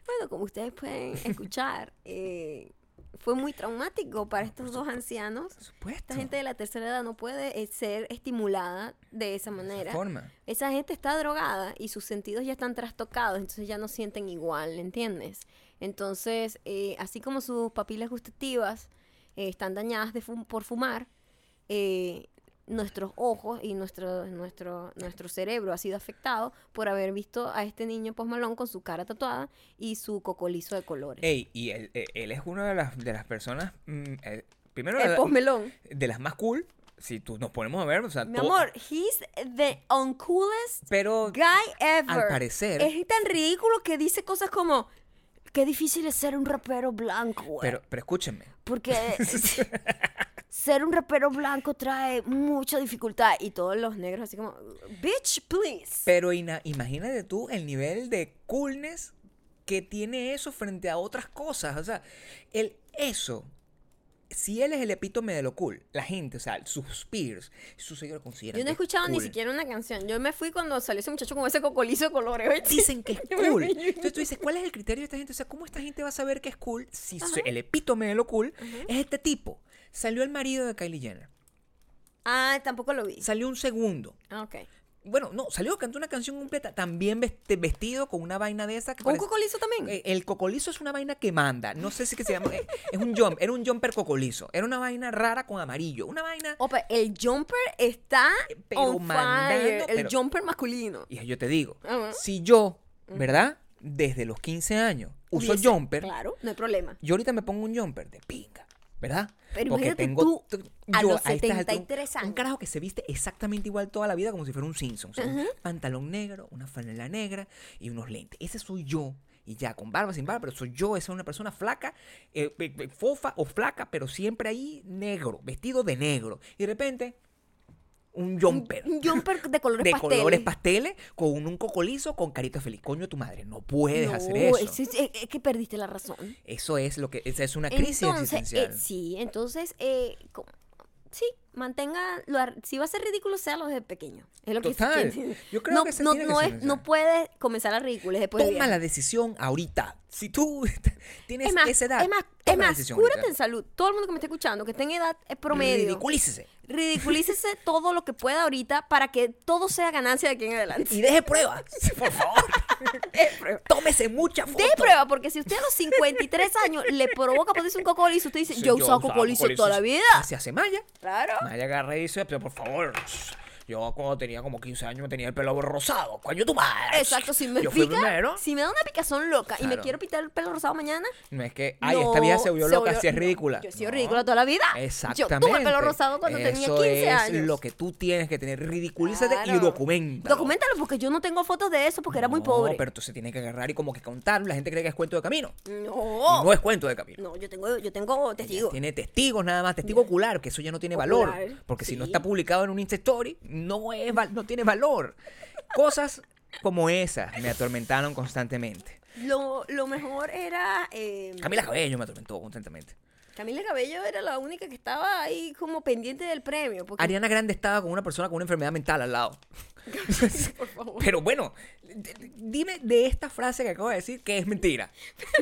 Bueno, como ustedes pueden escuchar, eh, fue muy traumático para estos dos ancianos. Por supuesto. Esta gente de la tercera edad no puede eh, ser estimulada de esa manera. forma. Esa gente está drogada y sus sentidos ya están trastocados, entonces ya no sienten igual, ¿entiendes? Entonces, eh, así como sus papilas gustativas eh, están dañadas de fum- por fumar, eh, nuestros ojos y nuestro, nuestro, nuestro cerebro ha sido afectado por haber visto a este niño posmalón con su cara tatuada y su cocolizo de colores. Ey, y él, eh, él es una de las, de las personas. mm, eh, primero, El posmelón. de las más cool. Si tú nos ponemos a ver. O sea, Mi amor, he's the uncoolest Pero. guy ever. Al parecer- Es tan ridículo que dice cosas como. Qué difícil es ser un rapero blanco, güey. Pero, pero escúchenme. Porque ser un rapero blanco trae mucha dificultad. Y todos los negros así como, bitch, please. Pero ina- imagínate tú el nivel de coolness que tiene eso frente a otras cosas. O sea, el eso. Si él es el epítome de lo cool, la gente, o sea, sus peers, sus seguidores consideran. Yo no he escuchado ni siquiera una canción. Yo me fui cuando salió ese muchacho con ese cocolizo de colores. Dicen que es cool. Entonces tú dices, ¿cuál es el criterio de esta gente? O sea, ¿cómo esta gente va a saber que es cool si Ajá. el epítome de lo cool es este tipo? Salió el marido de Kylie Jenner. Ah, tampoco lo vi. Salió un segundo. Ah, ok. Bueno, no, salió, cantó una canción completa, también vesti- vestido con una vaina de esa que ¿Con un parece- cocolizo también? Eh, El cocolizo es una vaina que manda. No sé si que se llama. eh, Es un jump, era un jumper cocolizo. Era una vaina rara con amarillo. Una vaina. Opa, el jumper está pero on mandando, fire. El pero- jumper masculino. Y yo te digo, Ajá. si yo, ¿verdad? Desde los 15 años uso Hubiese- jumper, Claro, no hay problema. yo ahorita me pongo un jumper de pinga, ¿verdad? Pero imagínate tú, t- a los estas alturas, 73 un- Un años. carajo que se viste exactamente igual toda la vida como si fuera un Simpson. o sea, un pantalón negro, una franela negra y unos lentes. Ese soy yo. Y ya, con barba, sin barba, pero soy yo. Esa es una persona flaca, eh, eh, fofa o flaca, pero siempre ahí negro, vestido de negro. Y de repente, un jumper. Un jumper de colores de pasteles. colores pasteles con un cocolizo con carita feliz. Coño, tu madre, no puedes no, hacer eso. Es, es- es que perdiste la razón. Eso es lo que esa es una crisis entonces, existencial. eh, sí, entonces, eh, sí, mantenga, lo si va a ser ridículo, sea lo de pequeño. Es lo que Total. Yo creo no, que no, tiene no, es, no mensaje. puede comenzar a ridículos después de Toma la decisión ahorita. Si tú tienes Es más, esa edad, es más, es más, cúrate ahorita. en salud. Todo el mundo que me esté escuchando, que esté en edad eh, promedio, Ridiculícese. ridiculícese todo lo que pueda ahorita para que todo sea ganancia de aquí en adelante. Y deje pruebas, por favor. Deje prueba. Tómese mucha foto. De prueba, porque si usted a los 53 años le provoca ponerse un cocolizo, usted dice, Sí, yo he usado usaba cocolizo toda la vida. Se hace Maya. Claro. Maya agarra y dice, pero por favor, yo cuando tenía como 15 años me tenía el pelo rosado. Coño, tu madre. Exacto, si me Yo pica, primero. si me da una picazón loca y me quiero pintar el pelo rosado mañana, No es que, ay, no, esta vieja se volvió loca, así es ridícula. Yo he sido No. ridícula toda la vida. Exactamente. Yo tuve pelo rosado cuando tenía Eso 15 es años. lo que tú tienes que tener. Ridiculízate y documenta. Documentalo porque yo no tengo fotos de eso porque era muy pobre. pero entonces tienes que agarrar y como que contarlo. La gente cree que es cuento de camino. No. no es cuento de camino. No, yo tengo, yo tengo testigos. Tiene testigos nada más, testigo ocular, que eso ya no tiene valor. Porque si no está publicado en un Insta Story, no, es, no tiene valor. Cosas como esas me atormentaron constantemente. Lo, lo mejor era. eh, Camila Cabello me atormentó constantemente. Camila Cabello era la única que estaba ahí como pendiente del premio. Porque, Ariana Grande estaba con una persona con una enfermedad mental al lado. por favor. Pero bueno, dime de esta frase que acabo de decir que es mentira.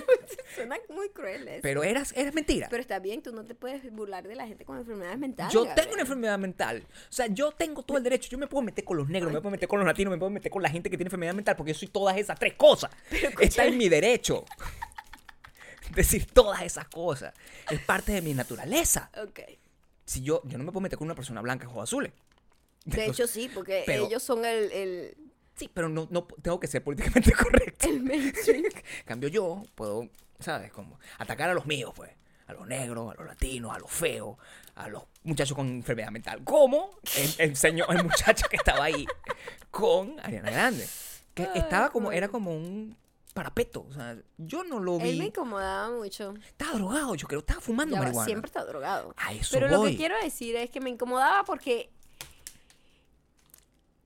Suena muy cruel eso. Pero eras, eras mentira. Pero está bien, tú no te puedes burlar de la gente con enfermedades mentales. Yo Gabriel. tengo una enfermedad mental. O sea, yo tengo todo el derecho. Yo me puedo meter con los negros, me puedo meter con los latinos, me puedo meter con la gente que tiene enfermedad mental porque yo soy todas esas tres cosas. Está en mi derecho. Decir todas esas cosas. Es parte de mi naturaleza. Ok. Si yo, yo no me puedo meter con una persona blanca ojos azules. De hecho, sí, porque Pero- ellos son el, el, Sí, pero no, no tengo que ser políticamente correcto. el mainstream. Cambio, yo puedo, ¿sabes? Como atacar a los míos, pues. A los negros, a los latinos, a los feos, a los muchachos con enfermedad mental. Como el, el señor, el muchacho que estaba ahí con Ariana Grande. Que Ay, estaba como, era como un parapeto. O sea, yo no lo Él me vi. incomodaba mucho. Estaba drogado, yo creo. Estaba fumando Ya marihuana. siempre está drogado. A eso Pero lo que quiero decir es que me incomodaba porque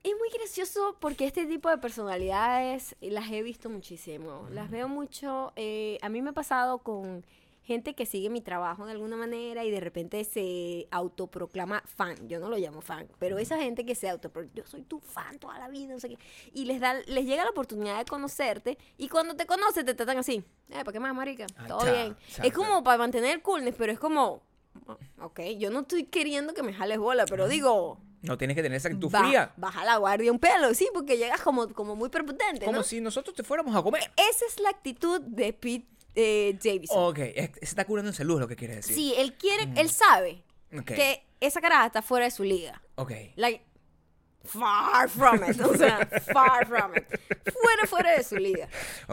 es muy gracioso porque este tipo de personalidades las he visto muchísimo. Las veo mucho. eh, a mí me ha pasado con gente que sigue mi trabajo de alguna manera y de repente se autoproclama fan. Yo no lo llamo fan, pero esa gente que se autoproclama, yo soy tu fan toda la vida, no sé qué. Y les, da, les llega la oportunidad de conocerte y cuando te conocen te tratan así. Eh, ¿para qué más, marica? Ah, Todo bien. Es como para mantener el coolness, pero es como... Ok, yo no estoy queriendo que me jales bola, pero digo... No tienes que tener esa actitud fría. baja la guardia un pelo, sí, porque llegas como, como muy prepotente, Como ¿no? si nosotros te fuéramos a comer. Esa es la actitud de Pete eh, Davidson. Ok, se está curando en salud, lo que quiere decir. Sí, él quiere, él sabe Ok. que esa caraja está fuera de su liga. Ok. Like, far from it. O sea, far from it. Fuera, fuera de su liga.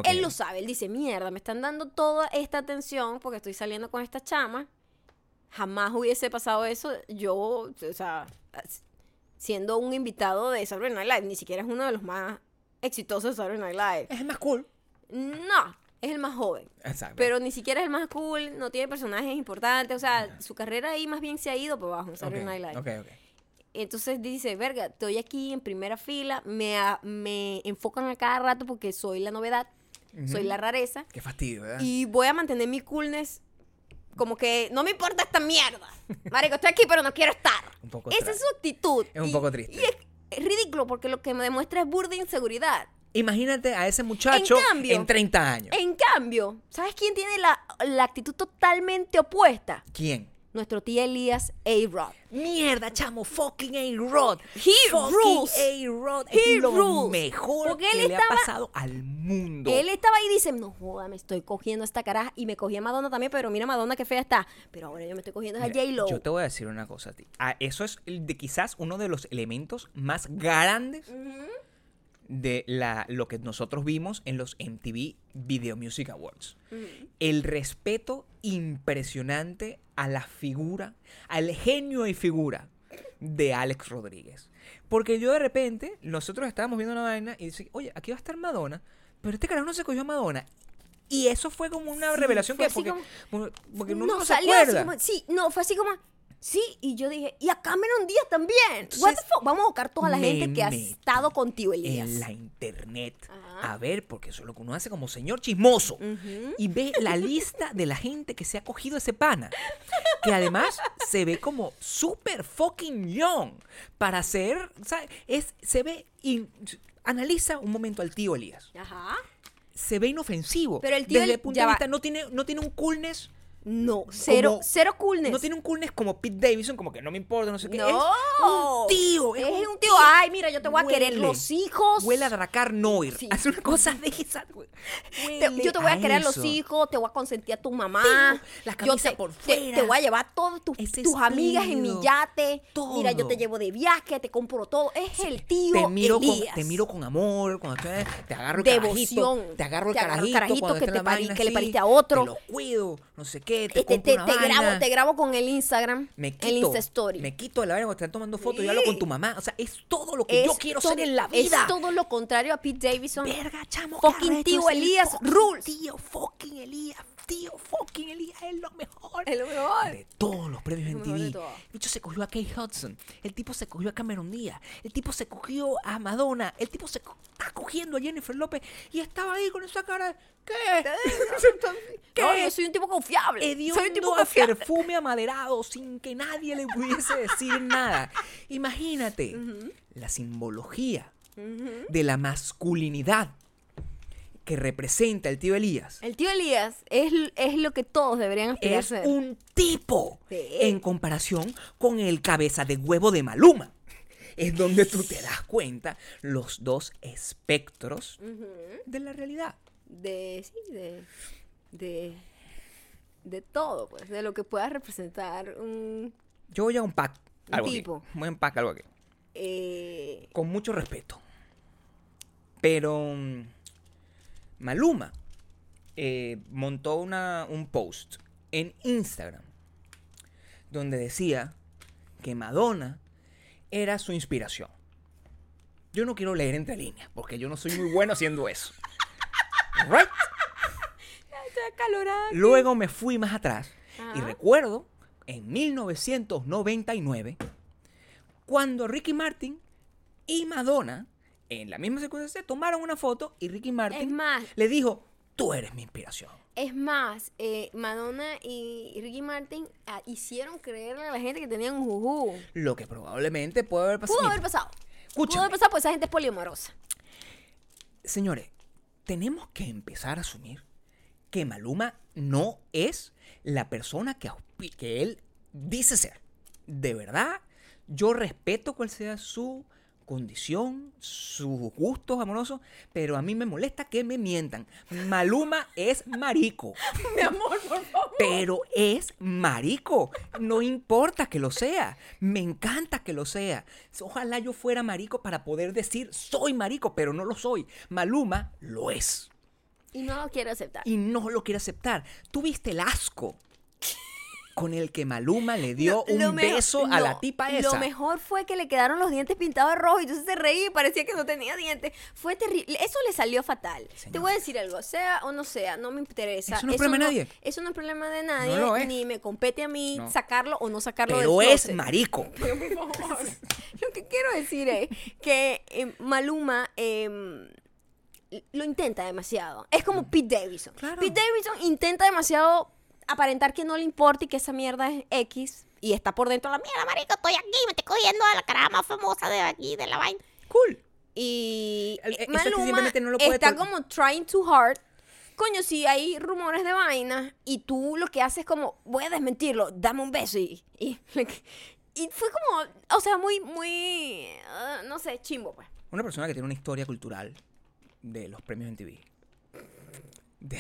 Él lo sabe. Él dice, mierda, me están dando toda esta atención porque estoy saliendo con esta chama. Jamás hubiese pasado eso. Yo, o sea, siendo un invitado de Saturday Night Live, ni siquiera es uno de los más exitosos de Saturday Night Live. Es el más cool. No, es el más joven. Exacto. Pero ni siquiera es el más cool, no tiene personajes importantes. O sea, su carrera ahí más bien se ha ido por abajo en Saturday Night Live. Ok, ok. Entonces dice, verga, estoy aquí en primera fila, me, a- me enfocan a cada rato porque soy la novedad, soy la rareza, Qué fastidio, ¿verdad? y voy a mantener mi coolness como que no me importa esta mierda. Marico, estoy aquí pero no quiero estar. Un poco Esa es su actitud. Es un Y- poco triste. Y es, es ridículo porque lo que me demuestra es burda inseguridad. Imagínate a ese muchacho en, cambio- 30 años. En cambio, ¿sabes quién tiene la, la actitud totalmente opuesta? ¿Quién? Nuestro tío Elías A-Rod. Mierda, chamo, fucking A-Rod. He fucking rules. A-Rod He lo rules. mejor Porque que él le estaba- ha pasado al mundo. Él estaba ahí y dice, no joda, me estoy cogiendo a esta caraja. Y me cogí a Madonna también, pero mira Madonna qué fea está. Pero ahora yo me estoy cogiendo a Mira, J-Lo. Yo te voy a decir una cosa a ti. Ah, eso es el de quizás uno de los elementos más grandes de la, lo que nosotros vimos en los MTV Video Music Awards. El respeto impresionante a la figura, al genio y figura de Alex Rodríguez. Porque yo de repente, nosotros estábamos viendo una vaina y dice, oye, aquí va a estar Madonna, pero este carajo no se cogió a Madonna. Y eso fue como una Sí, revelación que porque, porque uno no, no se salió así acuerda. como, sí, no, fue así como, sí, y yo dije, y a Cameron Díaz también. What the fuck? Vamos a buscar toda la gente que ha estado contigo, Elías. en la internet Ajá. a ver, porque eso es lo que uno hace como señor chismoso. Y ve la lista de la gente que se ha cogido ese pana. Que además se ve como súper fucking young. Para ser, ¿sabes? Es, se ve... in- analiza un momento al tío Elías. Ajá. Se ve inofensivo. Pero el tío Desde el punto de va. vista, no tiene, no tiene un coolness. No, cero, como- cero coolness. No tiene un coolness como Pete Davidson, como que no me importa, no sé qué. No. Es un tío. Es, Es un tío, ay, mira, yo te voy a querer los hijos. Huele a Dracar Noir. Sí. Hace una cosa de esa. güey. Te- yo te voy a querer los hijos, te voy a consentir a tu mamá. Sí, la yo camisa te, por fuera. Te, voy a llevar todas tus, tus amigas en mi yate. Mira, yo te llevo de viaje, te compro todo. Es el tío Te miro, con, te miro con amor, cuando te, te agarro el Devoción. carajito, te agarro el Te agarro carajito, que te que le pariste a otro. Te lo cuido, no sé qué, te, Te, te, una grabo, te grabo con el Instagram, me quito, el Insta Story. me quito de la vaina cuando están tomando fotos y hablo con tu mamá. O sea, es todo lo que Es yo quiero todo- ser en la Es vida. todo lo contrario a Pete Davidson. Verga, chamo. Fucking tío es el Elías rules. Tío fucking Elías. Tío fucking Elías es lo mejor. Es lo mejor. De todos los premios Lo en mejor de TV. todo. El bicho se cogió a Kate Hudson. El tipo se cogió a Cameron Díaz. El tipo se cogió a Madonna. El tipo se co- está cogiendo a Jennifer López y estaba ahí con esa cara de, ¿qué? ¿Qué? No, yo soy un tipo confiable. soy un tipo Hediondo a confiable. perfume amaderado sin que nadie le pudiese decir nada. Imagínate la simbología de la masculinidad que representa el tío Elías. El tío Elías es, es lo que todos deberían aspirar a Es ser. un tipo Sí. en comparación con el cabeza de huevo de Maluma. Es donde tú te das cuenta los dos espectros de la realidad. de sí de de de todo pues de lo que pueda representar un Yo voy a un pack. Un Algo aquí. tipo. Voy a un pack algo aquí. eh, con mucho respeto. Pero mm, Maluma eh, montó una, un post en Instagram donde decía que Madonna era su inspiración. Yo no quiero leer entre líneas porque yo no soy muy bueno haciendo eso. Right? Luego me fui más atrás y recuerdo en 1999 cuando Ricky Martin y Madonna en la misma circunstancia tomaron una foto y Ricky Martin más, le dijo, tú eres mi inspiración. es más, eh, Madonna y Ricky Martin ah, hicieron creerle a la gente que tenían un juju. Lo que probablemente puede haber pasado. Pudo haber pasado. Pudo Escúchame. haber pasado porque esa gente es poliamorosa. Señores, tenemos que empezar a asumir que Maluma no es la persona que, que él dice ser. De verdad, yo respeto cuál sea su condición, sus gustos amorosos, pero a mí me molesta que me mientan. Maluma es marico. Mi amor, por favor. Pero es marico. No importa que lo sea. Me encanta que lo sea. Ojalá yo fuera marico para poder decir soy marico, pero no lo soy. Maluma lo es. Y no lo quiere aceptar. Y no lo quiere aceptar. ¿Tuviste el asco con el que Maluma le dio un beso a la tipa esa? Lo mejor fue que le quedaron los dientes pintados de rojo y entonces se reía y parecía que no tenía dientes. Fue terrible. Eso le salió fatal. Te voy a decir algo, sea o no sea, no me interesa. Eso no es problema de nadie. Eso no es problema de nadie, lo es. ni me compete a mí No. sacarlo o no sacarlo Pero del es marico. Pero por favor, lo que quiero decir es que eh, Maluma eh, lo intenta demasiado. Es como Pete Davidson. Claro. Pete Davidson intenta demasiado aparentar que no le importa y que esa mierda es X y está por dentro de la mierda, marico, estoy aquí, me estoy cogiendo a la cara más famosa de aquí, de la vaina. Cool. Y eh, Maluma no lo puede está como trying too hard. Coño, si hay rumores de vaina y tú lo que haces es como, voy a desmentirlo, dame un beso y... Y, y fue como, o sea, muy, muy, ah, no sé, chimbo, pues. Una persona que tiene una historia cultural de los premios en TV. De,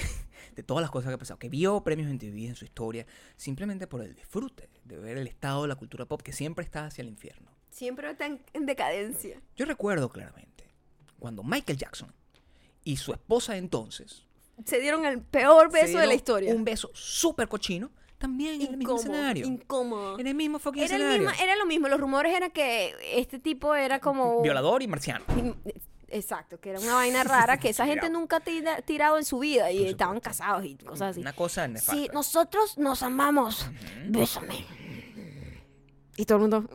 de todas las cosas que ha pasado. Que vio premios en TV en su historia. Simplemente por el disfrute de ver el estado de la cultura pop que siempre está hacia el infierno. Siempre está en, en decadencia. Yo recuerdo claramente cuando Michael Jackson y su esposa entonces. Se dieron el peor beso de la historia. Un beso súper cochino. También en el mismo escenario. incómodo. En el mismo fucking Era, el escenario. mismo- era lo mismo, los rumores eran que este tipo era como... Violador y marciano. Exacto, que era una vaina rara que esa gente nunca ha tira- tirado en su vida y estaban casados y cosas así. Una cosa nefasta. Sí, nosotros nos amamos. Bésame. Y todo el mundo.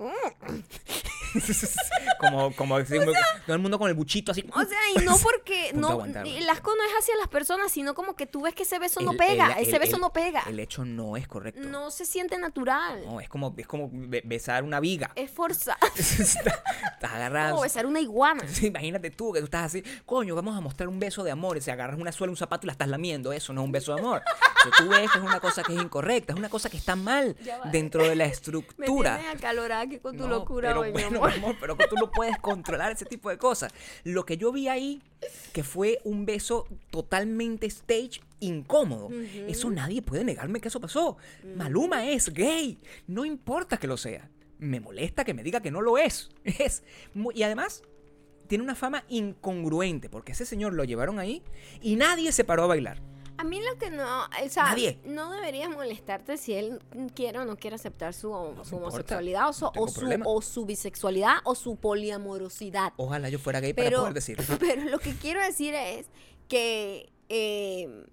Como, como decir, todo el mundo con el buchito así. O sea, y no porque no el asco no es hacia las personas, sino como que tú ves que ese beso no pega, el- ese beso no pega. El hecho no es correcto. No se siente natural. No, es como, es como be- besar una viga. Es forzado. Estás agarrado. como besar una iguana. Sí, imagínate tú que tú estás así, coño, vamos a mostrar un beso de amor. Y se agarras una suela, un zapato y la estás lamiendo. Eso no es un beso de amor. Eso tú ves que es una cosa que es incorrecta, es una cosa que está mal dentro de la Me estructura. tienes acalorada aquí con tu No, locura hoy, bueno, amor. mi amor, pero tú no puedes controlar ese tipo de cosas. Lo que yo vi ahí, que fue un beso totalmente stage incómodo. Eso nadie puede negarme que eso pasó. Maluma es gay. No importa que lo sea. Me molesta que me diga que no lo es. Es. Y además, tiene una fama incongruente, porque ese señor lo llevaron ahí y nadie se paró a bailar. A mí lo que no, o sea, Nadie. no debería molestarte si él quiere o no quiere aceptar su, homosexualidad o su, no o, su, problema. o su bisexualidad o su poliamorosidad. Ojalá yo fuera gay para Pero, poder decir. pero lo que quiero decir es que eh,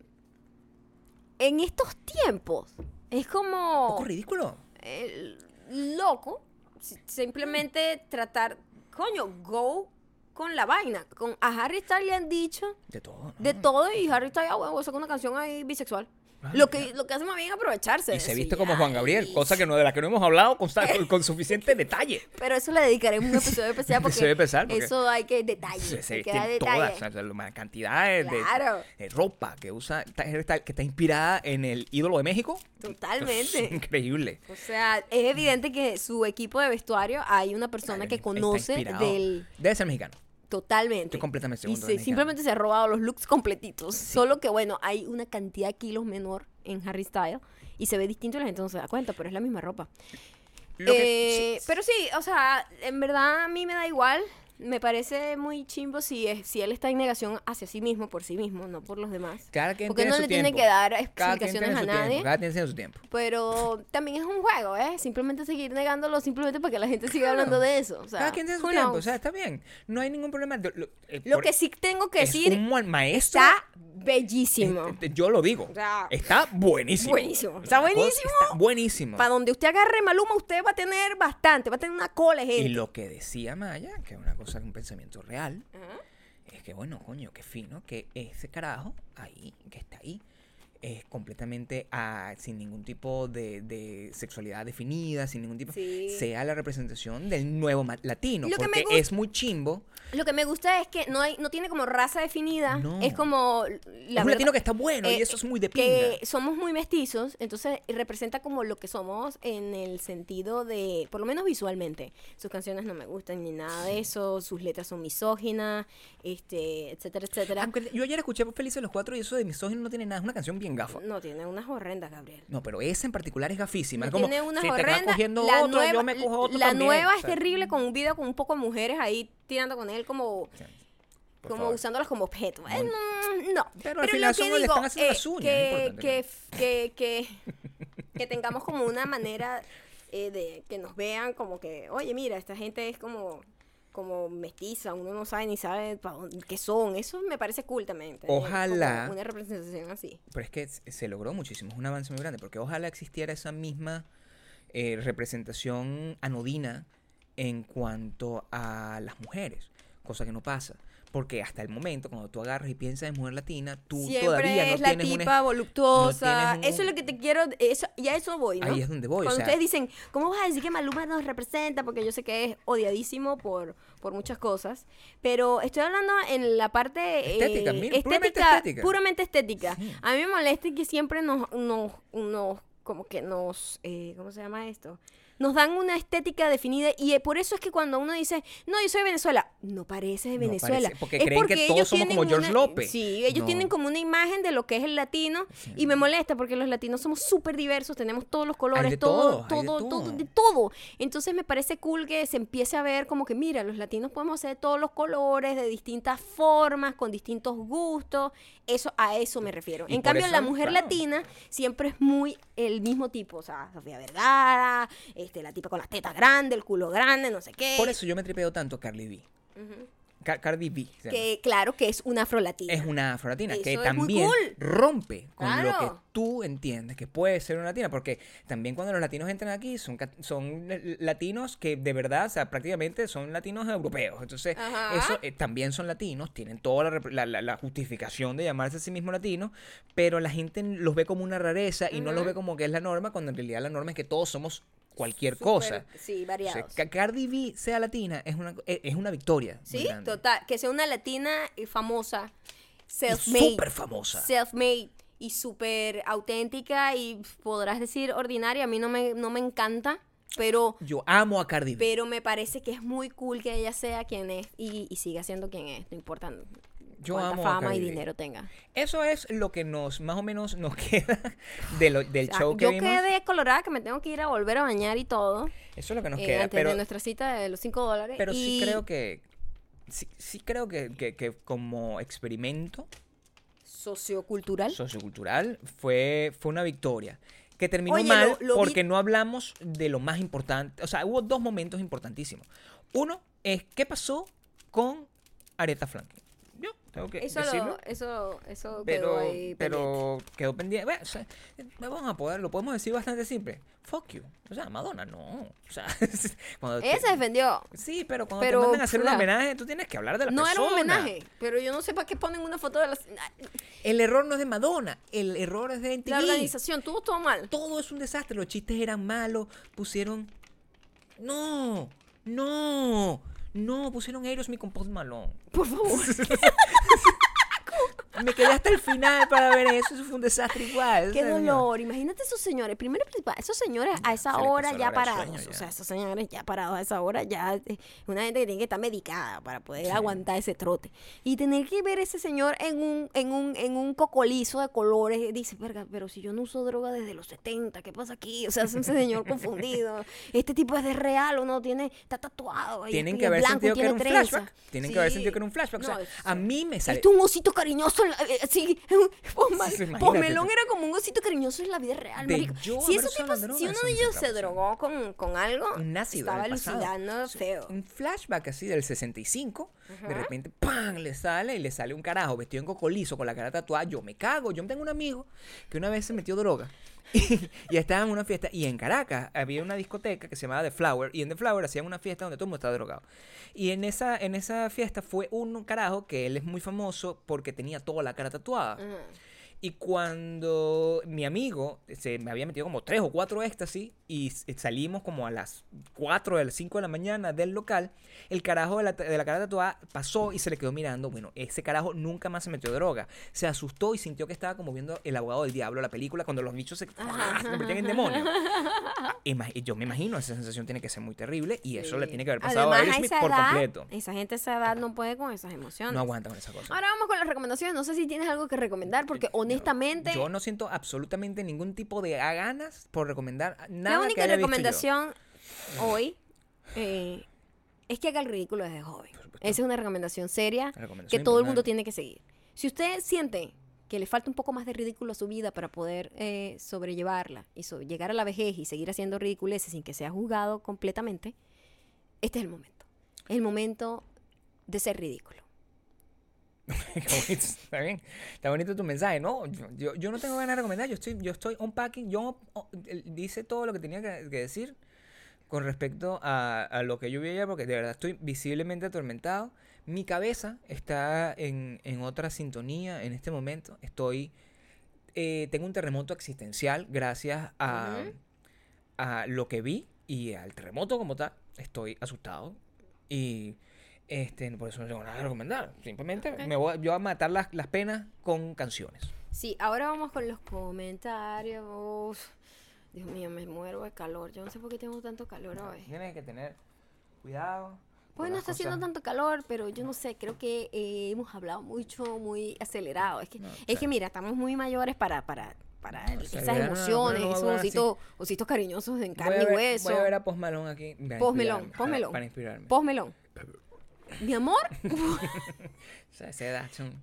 en estos tiempos es Un como poco ridículo. eh, loco si- simplemente tratar, coño, go con la vaina. Con, a Harry Styles le han dicho De todo. ¿no? de todo y Harry Styles, ah, bueno, voy a sacar una canción ahí bisexual. Ah, lo, que, lo que hace más bien es aprovecharse. Y se viste como. Juan Gabriel, cosa que no, de la que no hemos hablado con, con, con suficiente detalle. Pero eso le dedicaremos un episodio especial porque, Episodio especial, porque eso hay que detalle. Se, se hay que viste dar en detalle. todas, o sea, la cantidad de, de- Claro. de ropa que usa, que está inspirada en el ídolo de México. Totalmente. Es increíble. O sea, es evidente que su equipo de vestuario hay una persona que conoce del Debe ser mexicano. Totalmente. Estoy completamente Y seguro se- mexicano. simplemente se ha robado los looks completitos. Solo que bueno, hay una cantidad de kilos menor en Harry Styles y se ve distinto y la gente no se da cuenta, pero es la misma ropa. Lo que- Eh, Pero sí, o sea, en verdad a mí me da igual. Me parece muy chimbo si, es, si él está en negación hacia sí mismo, por sí mismo, no por los demás. Cada quien Porque tiene no su le tiene tiempo. que dar explicaciones tiene a tiempo, nadie. Cada quien tiene su tiempo. Pero también es un juego, ¿eh? Simplemente seguir negándolo simplemente para que la gente siga hablando de eso. O sea, Cada quien tiene su tiempo. O sea, está bien. No hay ningún problema. Lo, lo- eh, Lo que sí tengo que es decir un maestro. está bellísimo. Este, yo lo digo. O sea, está buenísimo. buenísimo. Está buenísimo. Está buenísimo. Para donde usted agarre Maluma, usted va a tener bastante, va a tener una cola Y lo que decía Maya, que es una cosa, un pensamiento real, Ajá. es que bueno, coño, qué fino que ese carajo ahí, que está ahí, es completamente ah, sin ningún tipo de, de sexualidad definida, sin ningún tipo, Sí. sea la representación del nuevo latino, Lo porque es muy chimbo. Lo que me gusta es que no hay, no tiene como raza definida. No. Es como la es un verdad- latino que está bueno y eh, eso es muy de pinga. que somos muy mestizos, entonces representa como lo que somos en el sentido de, por lo menos visualmente. Sus canciones no me gustan ni nada de eso, sus letras son misóginas, este, etcétera, etcétera. Aunque yo ayer escuché Felices los Cuatro y eso de misógino no tiene nada, es una canción bien gafa. No, tiene unas horrendas, Gabriel. No, pero esa en particular es gafísima. No es como, tiene unas si te estás horrendas. cogiendo La otro, nueva, yo me cojo otro la también. nueva O es terrible con un video con un poco de mujeres ahí tirando con él como, por como favor. usándolas como objeto. Eh, no, no. Pero al final lo que son- le digo, están haciendo eh, las uñas, que, que, que, que, que tengamos como una manera eh, de que nos vean como que, oye, mira, esta gente es como como mestiza, uno no sabe ni sabe dónde- qué son. Eso me parece cool también. Ojalá. Una representación así. Pero es que se se logró muchísimo, es un avance muy grande, porque ojalá existiera esa misma eh, representación anodina en cuanto a las mujeres, cosa que no pasa. Porque hasta el momento, cuando tú agarras y piensas en mujer latina, tú Siempre todavía no es la tienes tipa un... voluptuosa. no tienes un- Eso es lo que te quiero. Eso, y a eso voy, ¿no? Ahí es donde voy, o Cuando sea- ustedes dicen, ¿cómo vas a decir que Maluma nos representa? Porque yo sé que es odiadísimo por, por muchas cosas. Pero estoy hablando en la parte. eh, Estética, mira, puramente estética. estética. puramente estética. Sí. A mí me molesta que siempre nos. nos, nos como que nos. eh, ¿Cómo se llama esto? Nos dan una estética definida y eh, por eso es que cuando uno dice, no, yo soy de Venezuela, no parece de No Venezuela. parece, porque es creen que porque todos ellos somos como George una- López. Sí, ellos No. tienen como una imagen de lo que es el latino y me molesta porque los latinos somos súper diversos, tenemos todos los colores, de todo, todo, de todo, todo, de todo. Entonces me parece cool que se empiece a ver como que, mira, los latinos podemos hacer todos los colores de distintas formas, con distintos gustos. Eso, a eso me refiero. Y en cambio, eso, la mujer claro. latina siempre es muy el mismo tipo. O sea, Sofía Vergara, este, la tipa con las tetas grandes, el culo grande, no sé qué. Por eso yo me tripeo tanto a Carly B. Car- Cardi B. se llama. Que claro que es una afrolatina. es una afrolatina que Eso también cool. rompe con lo que tú entiendes que puede ser una latina, porque también cuando los latinos entran aquí son, son latinos que de verdad, o sea, prácticamente son latinos europeos. Entonces, Ajá. eso eh, también son latinos, tienen toda la, la- la- la justificación de llamarse a sí mismo latinos, pero la gente los ve como una rareza y no los ve como que es la norma, cuando en realidad la norma es que todos somos cualquier cosa. Sí, O sea, variados. que Cardi B sea latina es una, es es una victoria. Sí, total. Que sea una latina eh, famosa, Y self-made. súper famosa. Self-made y súper auténtica y podrás decir ordinaria. A mí no me, no me encanta, pero, Yo amo a Cardi B. pero me parece que es muy cool que ella sea quien es y, y siga siendo quien es. No importa Yo cuánta amo fama y dinero tenga. Eso es lo que nos, más o menos, nos queda de lo- del O sea, show que yo vimos. quedé colorada que me tengo que ir a volver a bañar y todo. Eso es lo que nos eh, queda. antes Pero, de nuestra cita de los 5 dólares. pero sí creo que. Sí, sí creo que, que- que como experimento Sociocultural. sociocultural fue, fue una victoria. Que terminó Oye, mal lo- lo vi- porque no hablamos de lo más importante. O sea, hubo dos momentos importantísimos. Uno es qué pasó con Aretha Franklin. Tengo que Eso, decirlo. lo, eso, eso quedó Pero, ahí pendiente. pero quedó pendiente. Bueno, o sea, vamos a poder, lo podemos decir bastante simple. Fuck you. O sea, Madonna, no. O sea, cuando te- Ella se defendió. Sí, pero cuando Pero, te mandan a hacer un homenaje, tú tienes que hablar de la No era persona. un homenaje, pero yo no sé para qué ponen una foto de la, El error no es de Madonna, el error es de MTV. la organización. Tuvo todo mal. Todo es un desastre, los chistes eran malos, pusieron... No, no, no, pusieron Aerosmith con Post Malone. Por favor. Me quedé hasta el final para ver eso, eso fue un desastre igual. Qué dolor. Imagínate esos señores. Primero, y principal, esos señores a esa hora ya parados. O sea, esos señores ya parados a esa hora, ya eh, una gente que tiene que estar medicada para poder aguantar ese trote. Y tener que ver ese señor en un, en un, en un cocolizo de colores, dice, verga, pero si yo no uso droga desde los 70, ¿qué pasa aquí? O sea, es un señor confundido. Este tipo es de real o no, tiene, está tatuado. Tienen que y haber blanco y sentido que era un flashback. Tienen que haber sentido que era un flashback. O sea, No, es- a mí me sale... Esto es un osito cariñoso. La- eh, sí, imagínate. Posmelón era como un osito cariñoso en la vida real. Marico. Si, tipos, droga, si uno de ellos se drogó con, con algo, un ácido estaba alucinando feo. Un flashback así del 65, de repente, ¡pam! le sale y le sale un carajo vestido en cocolizo con la cara tatuada. Yo me cago. Yo tengo un amigo que una vez se metió droga y, estaba en una fiesta. Y en Caracas había una discoteca que se llamaba The Flower. Y en The Flower hacían una fiesta donde todo el mundo estaba drogado. Y en esa, en esa fiesta fue un carajo que él es muy famoso porque tenía toda la cara tatuada. Ajá. Y cuando mi amigo se me había metido como tres o cuatro éxtasis y s- salimos como a las 4 de las 5 de la mañana del local, el carajo de la, de la cara tatuada pasó y se le quedó mirando. Bueno, ese carajo nunca más se metió droga. Se asustó y sintió que estaba como viendo El abogado del diablo, la película, cuando los bichos se, se convertían en demonios. Ah, Yo me imagino, esa sensación tiene que ser muy terrible y eso le Sí. tiene que haber pasado Además, a esa por edad, completo. Esa gente a esa edad no puede con esas emociones. No aguanta con esa cosa. Ahora vamos con las recomendaciones. No sé si tienes algo que recomendar, porque honestamente, Yo no siento absolutamente ningún tipo de ganas por recomendar nada. la que única haya visto yo. recomendación hoy eh, es que haga el ridículo desde joven. Esa es una recomendación seria que todo el mundo tiene que seguir. Si usted siente que le falta un poco más de ridículo a su vida para poder eh, sobrellevarla y so- llegar a la vejez y seguir haciendo ridiculeces sin que sea juzgado completamente, este es el momento. Es el momento de ser ridículo. Está bien. Está bonito tu mensaje. No, yo, yo, no tengo ganas de recomendar. Yo estoy, yo estoy unpacking. Yo oh, dice todo lo que tenía que, que decir con respecto a, a lo que yo vi ayer, porque de verdad estoy visiblemente atormentado. Mi cabeza está en, en otra sintonía en este momento. Estoy. eh, tengo un terremoto existencial gracias a, a lo que vi y al terremoto como tal. Estoy asustado. Y. Este, por eso no tengo nada que recomendar. Simplemente Ok. me voy, yo voy a matar las, las penas con canciones. Sí, ahora vamos con los comentarios. Dios mío, me muero de calor. Yo no sé por qué tengo tanto calor hoy. Tienes que tener cuidado. Pues no está haciendo tanto calor, pero yo no sé, creo que eh, hemos hablado mucho, muy acelerado. Es que, No, es que mira, estamos muy mayores para, para, para No, esas emociones, no, no, esos ositos, ositos cariñosos en Voy carne a, y ver, hueso. voy a ver a Post Malone aquí. para Post Melón, inspirarme, Post Melón. Para inspirarme. Pósmelo. Mi amor,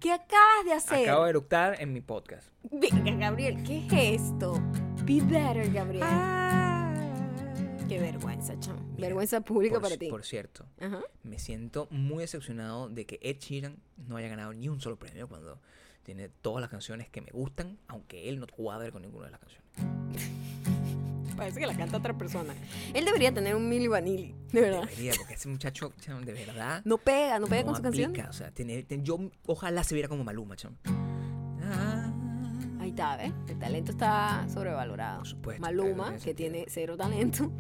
¿qué acabas de hacer? Acabo de eructar en mi podcast. Venga, Gabriel, ¿qué es esto? Be better, Gabriel. Qué vergüenza. Mira, vergüenza pública por, para ti. Por cierto, Ajá. me siento muy decepcionado de que Ed Sheeran no haya ganado ni un solo premio cuando tiene todas las canciones que me gustan, aunque él no cuadre con ninguna de las canciones. Parece que la canta otra persona. Él debería tener un Milli Vanilli, de verdad. Debería, porque ese muchacho, de verdad. No pega, no pega no con su canción. O sea, tiene- ten- yo ojalá se viera como Maluma, chamo. Ah, Ahí está, ¿ves? El talento está sobrevalorado. Por supuesto, Maluma, claro, que tiene tiene cero talento,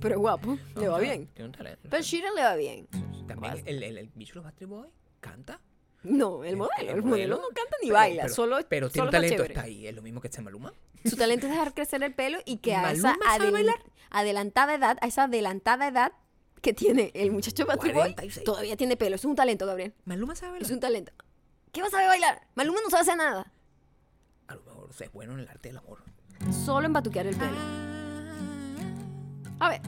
pero es guapo, le va no, bien. Tiene un talento. Pero Sheeran le va bien. También el, el, el bicho de los Bastard Boy canta. No, el El- modelo. el El modelo modelo, no canta ni pero- baila, pero- solo Pero tiene solo un talento, chévere. está ahí. Es lo mismo que este Maluma. Su talento es dejar crecer el pelo y que a esa ¿Maluma sabe adel- bailar? adelantada edad, a esa adelantada edad que tiene el muchacho Patrick Boy, 46. todavía tiene pelo. Es un talento, Gabriel. Maluma sabe Es bailar. un talento. ¿Qué va a saber bailar? Maluma no sabe hacer nada. A lo mejor es bueno en el arte del amor. Solo en batuquear el pelo. A ver.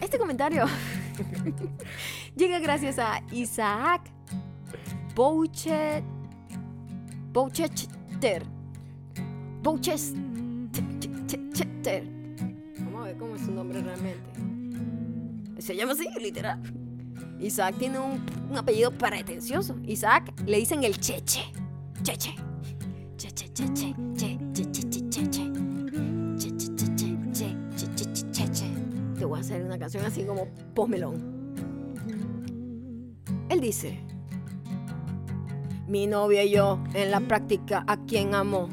Este comentario llega gracias a Isaac Bouchet Bouchester Bouchester Vamos a ver cómo es su nombre realmente. Se llama así, literal. Isaac tiene un, apellido pretencioso. Isaac le dicen el Cheche. Cheche. Cheche, cheche, che, che, che, che, cheche. Cheche, cheche, che, che, che, che, cheche. Te voy a hacer una canción así como. Él dice: Mi novia y yo en la práctica a quien amo.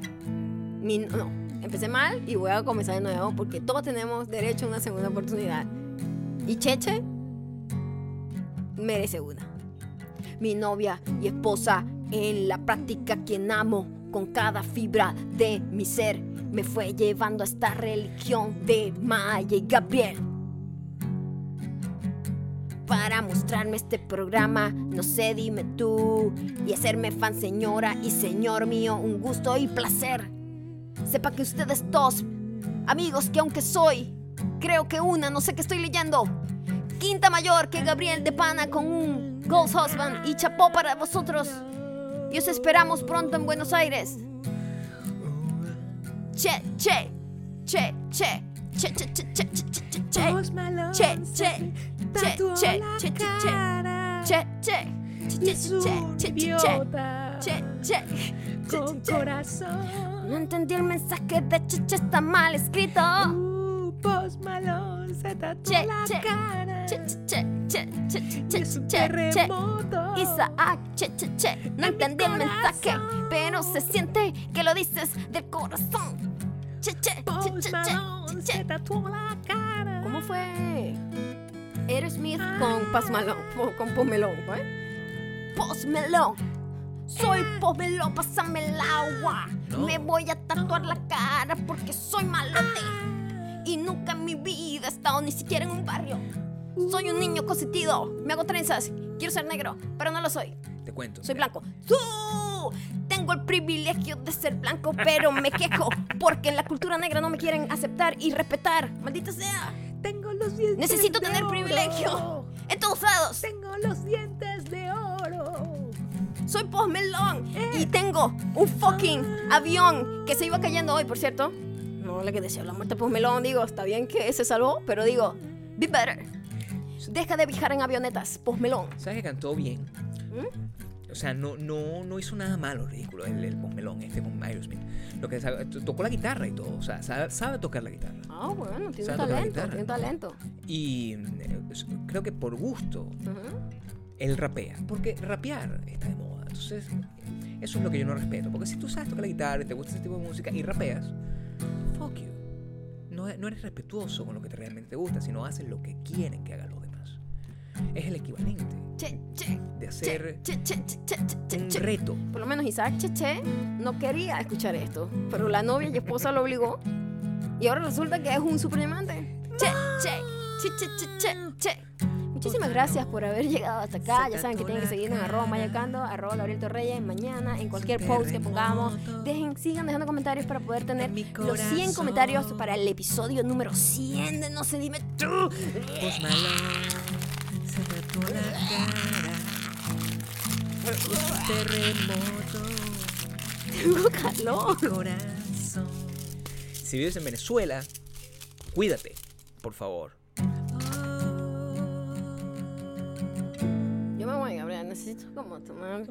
No, empecé mal y voy a comenzar de nuevo porque todos tenemos derecho a una segunda oportunidad. Y Cheche merece una. Mi novia y esposa en la práctica quien amo con cada fibra de mi ser me fue llevando a esta religión de Maya y Gabriel. Para mostrarme este programa, no sé, dime tú, y hacerme fan señora y señor mío, un gusto y placer. Sepa que ustedes dos, amigos que aunque soy, creo que una, no sé qué estoy leyendo, quinta mayor que Gabriel de Pana con un Ghost Husband y chapó para vosotros. Y os esperamos pronto en Buenos Aires. Che, che, che, che, che, che, che, che, che, che, che, che, che, che, tatuó che, la che, che, che, cara che, che, che, che, che, che, che, che, con che. corazón. No entendí el mensaje de Cheche, está mal escrito. Uh, Post Malone se tatuó Che, la che, cara Che, che, che, che, che, che, che. Isaac, che, che, che. No entendí el mensaje, pero se siente que lo dices del corazón. Che, che, che, che, che, che. se tatuó la cara. ¿Cómo fue? Aerosmith con Malone, po- con Post Malone, ¿eh? Post Malone. Soy Post Malone, pásame el agua. No. Me voy a tatuar la cara porque soy malote. Y nunca en mi vida he estado ni siquiera en un barrio. Soy un niño consentido. Me hago trenzas. Quiero ser negro, pero no lo soy. Te cuento. Soy blanco. ¡Sú! Tengo el privilegio de ser blanco, pero me quejo porque en la cultura negra no me quieren aceptar y respetar. Maldita sea. Tengo los dientes Necesito de tener oro. privilegio. En todos lados. Tengo los dientes de oro. Soy post melón y tengo un fucking avión que se iba cayendo hoy, por cierto. No le que deseo la muerte a post melón, digo, está bien que se salvó, pero digo, be better. Deja de viajar en avionetas, post melón. ¿Sabes que cantó bien? ¿Mm? O sea, no, no, no hizo nada malo, ridículo, el, el posmelón este con Aerosmith. Lo que sabe- to- tocó la guitarra y todo, o sea, sabe, sabe tocar la guitarra. Ah, bueno, tiene ¿Sabe tocar la talento, tiene talento. Y eh, creo que por gusto Ujú. él rapea, porque rapear está de moda. Entonces, eso es lo que yo no respeto, porque si tú sabes tocar la guitarra y te gusta ese tipo de música y rapeas, fuck you. No, no eres respetuoso con lo que te realmente te gusta, sino haces lo que quieren que demás. Es el equivalente Che, che, de hacer che, un reto. Por lo menos Isaac Cheche no quería escuchar esto, pero la novia y esposa lo obligó. Y ahora resulta que es un super diamante. Che, che, che, che, che, che. Muchísimas gracias por haber llegado hasta acá. Ya saben que tienen que seguirnos en arroba mayacando, arroba Gabriel Torreyes, mañana, en cualquier post que pongamos. Dejen, sigan dejando comentarios para poder tener los 100 corazón. comentarios para el episodio número 100 de No se dime tú. La cara. Un terremoto. Tengo calor. Corazón. Si vives en Venezuela, cuídate, por favor. Yo me voy, Gabriel. Necesito como tomar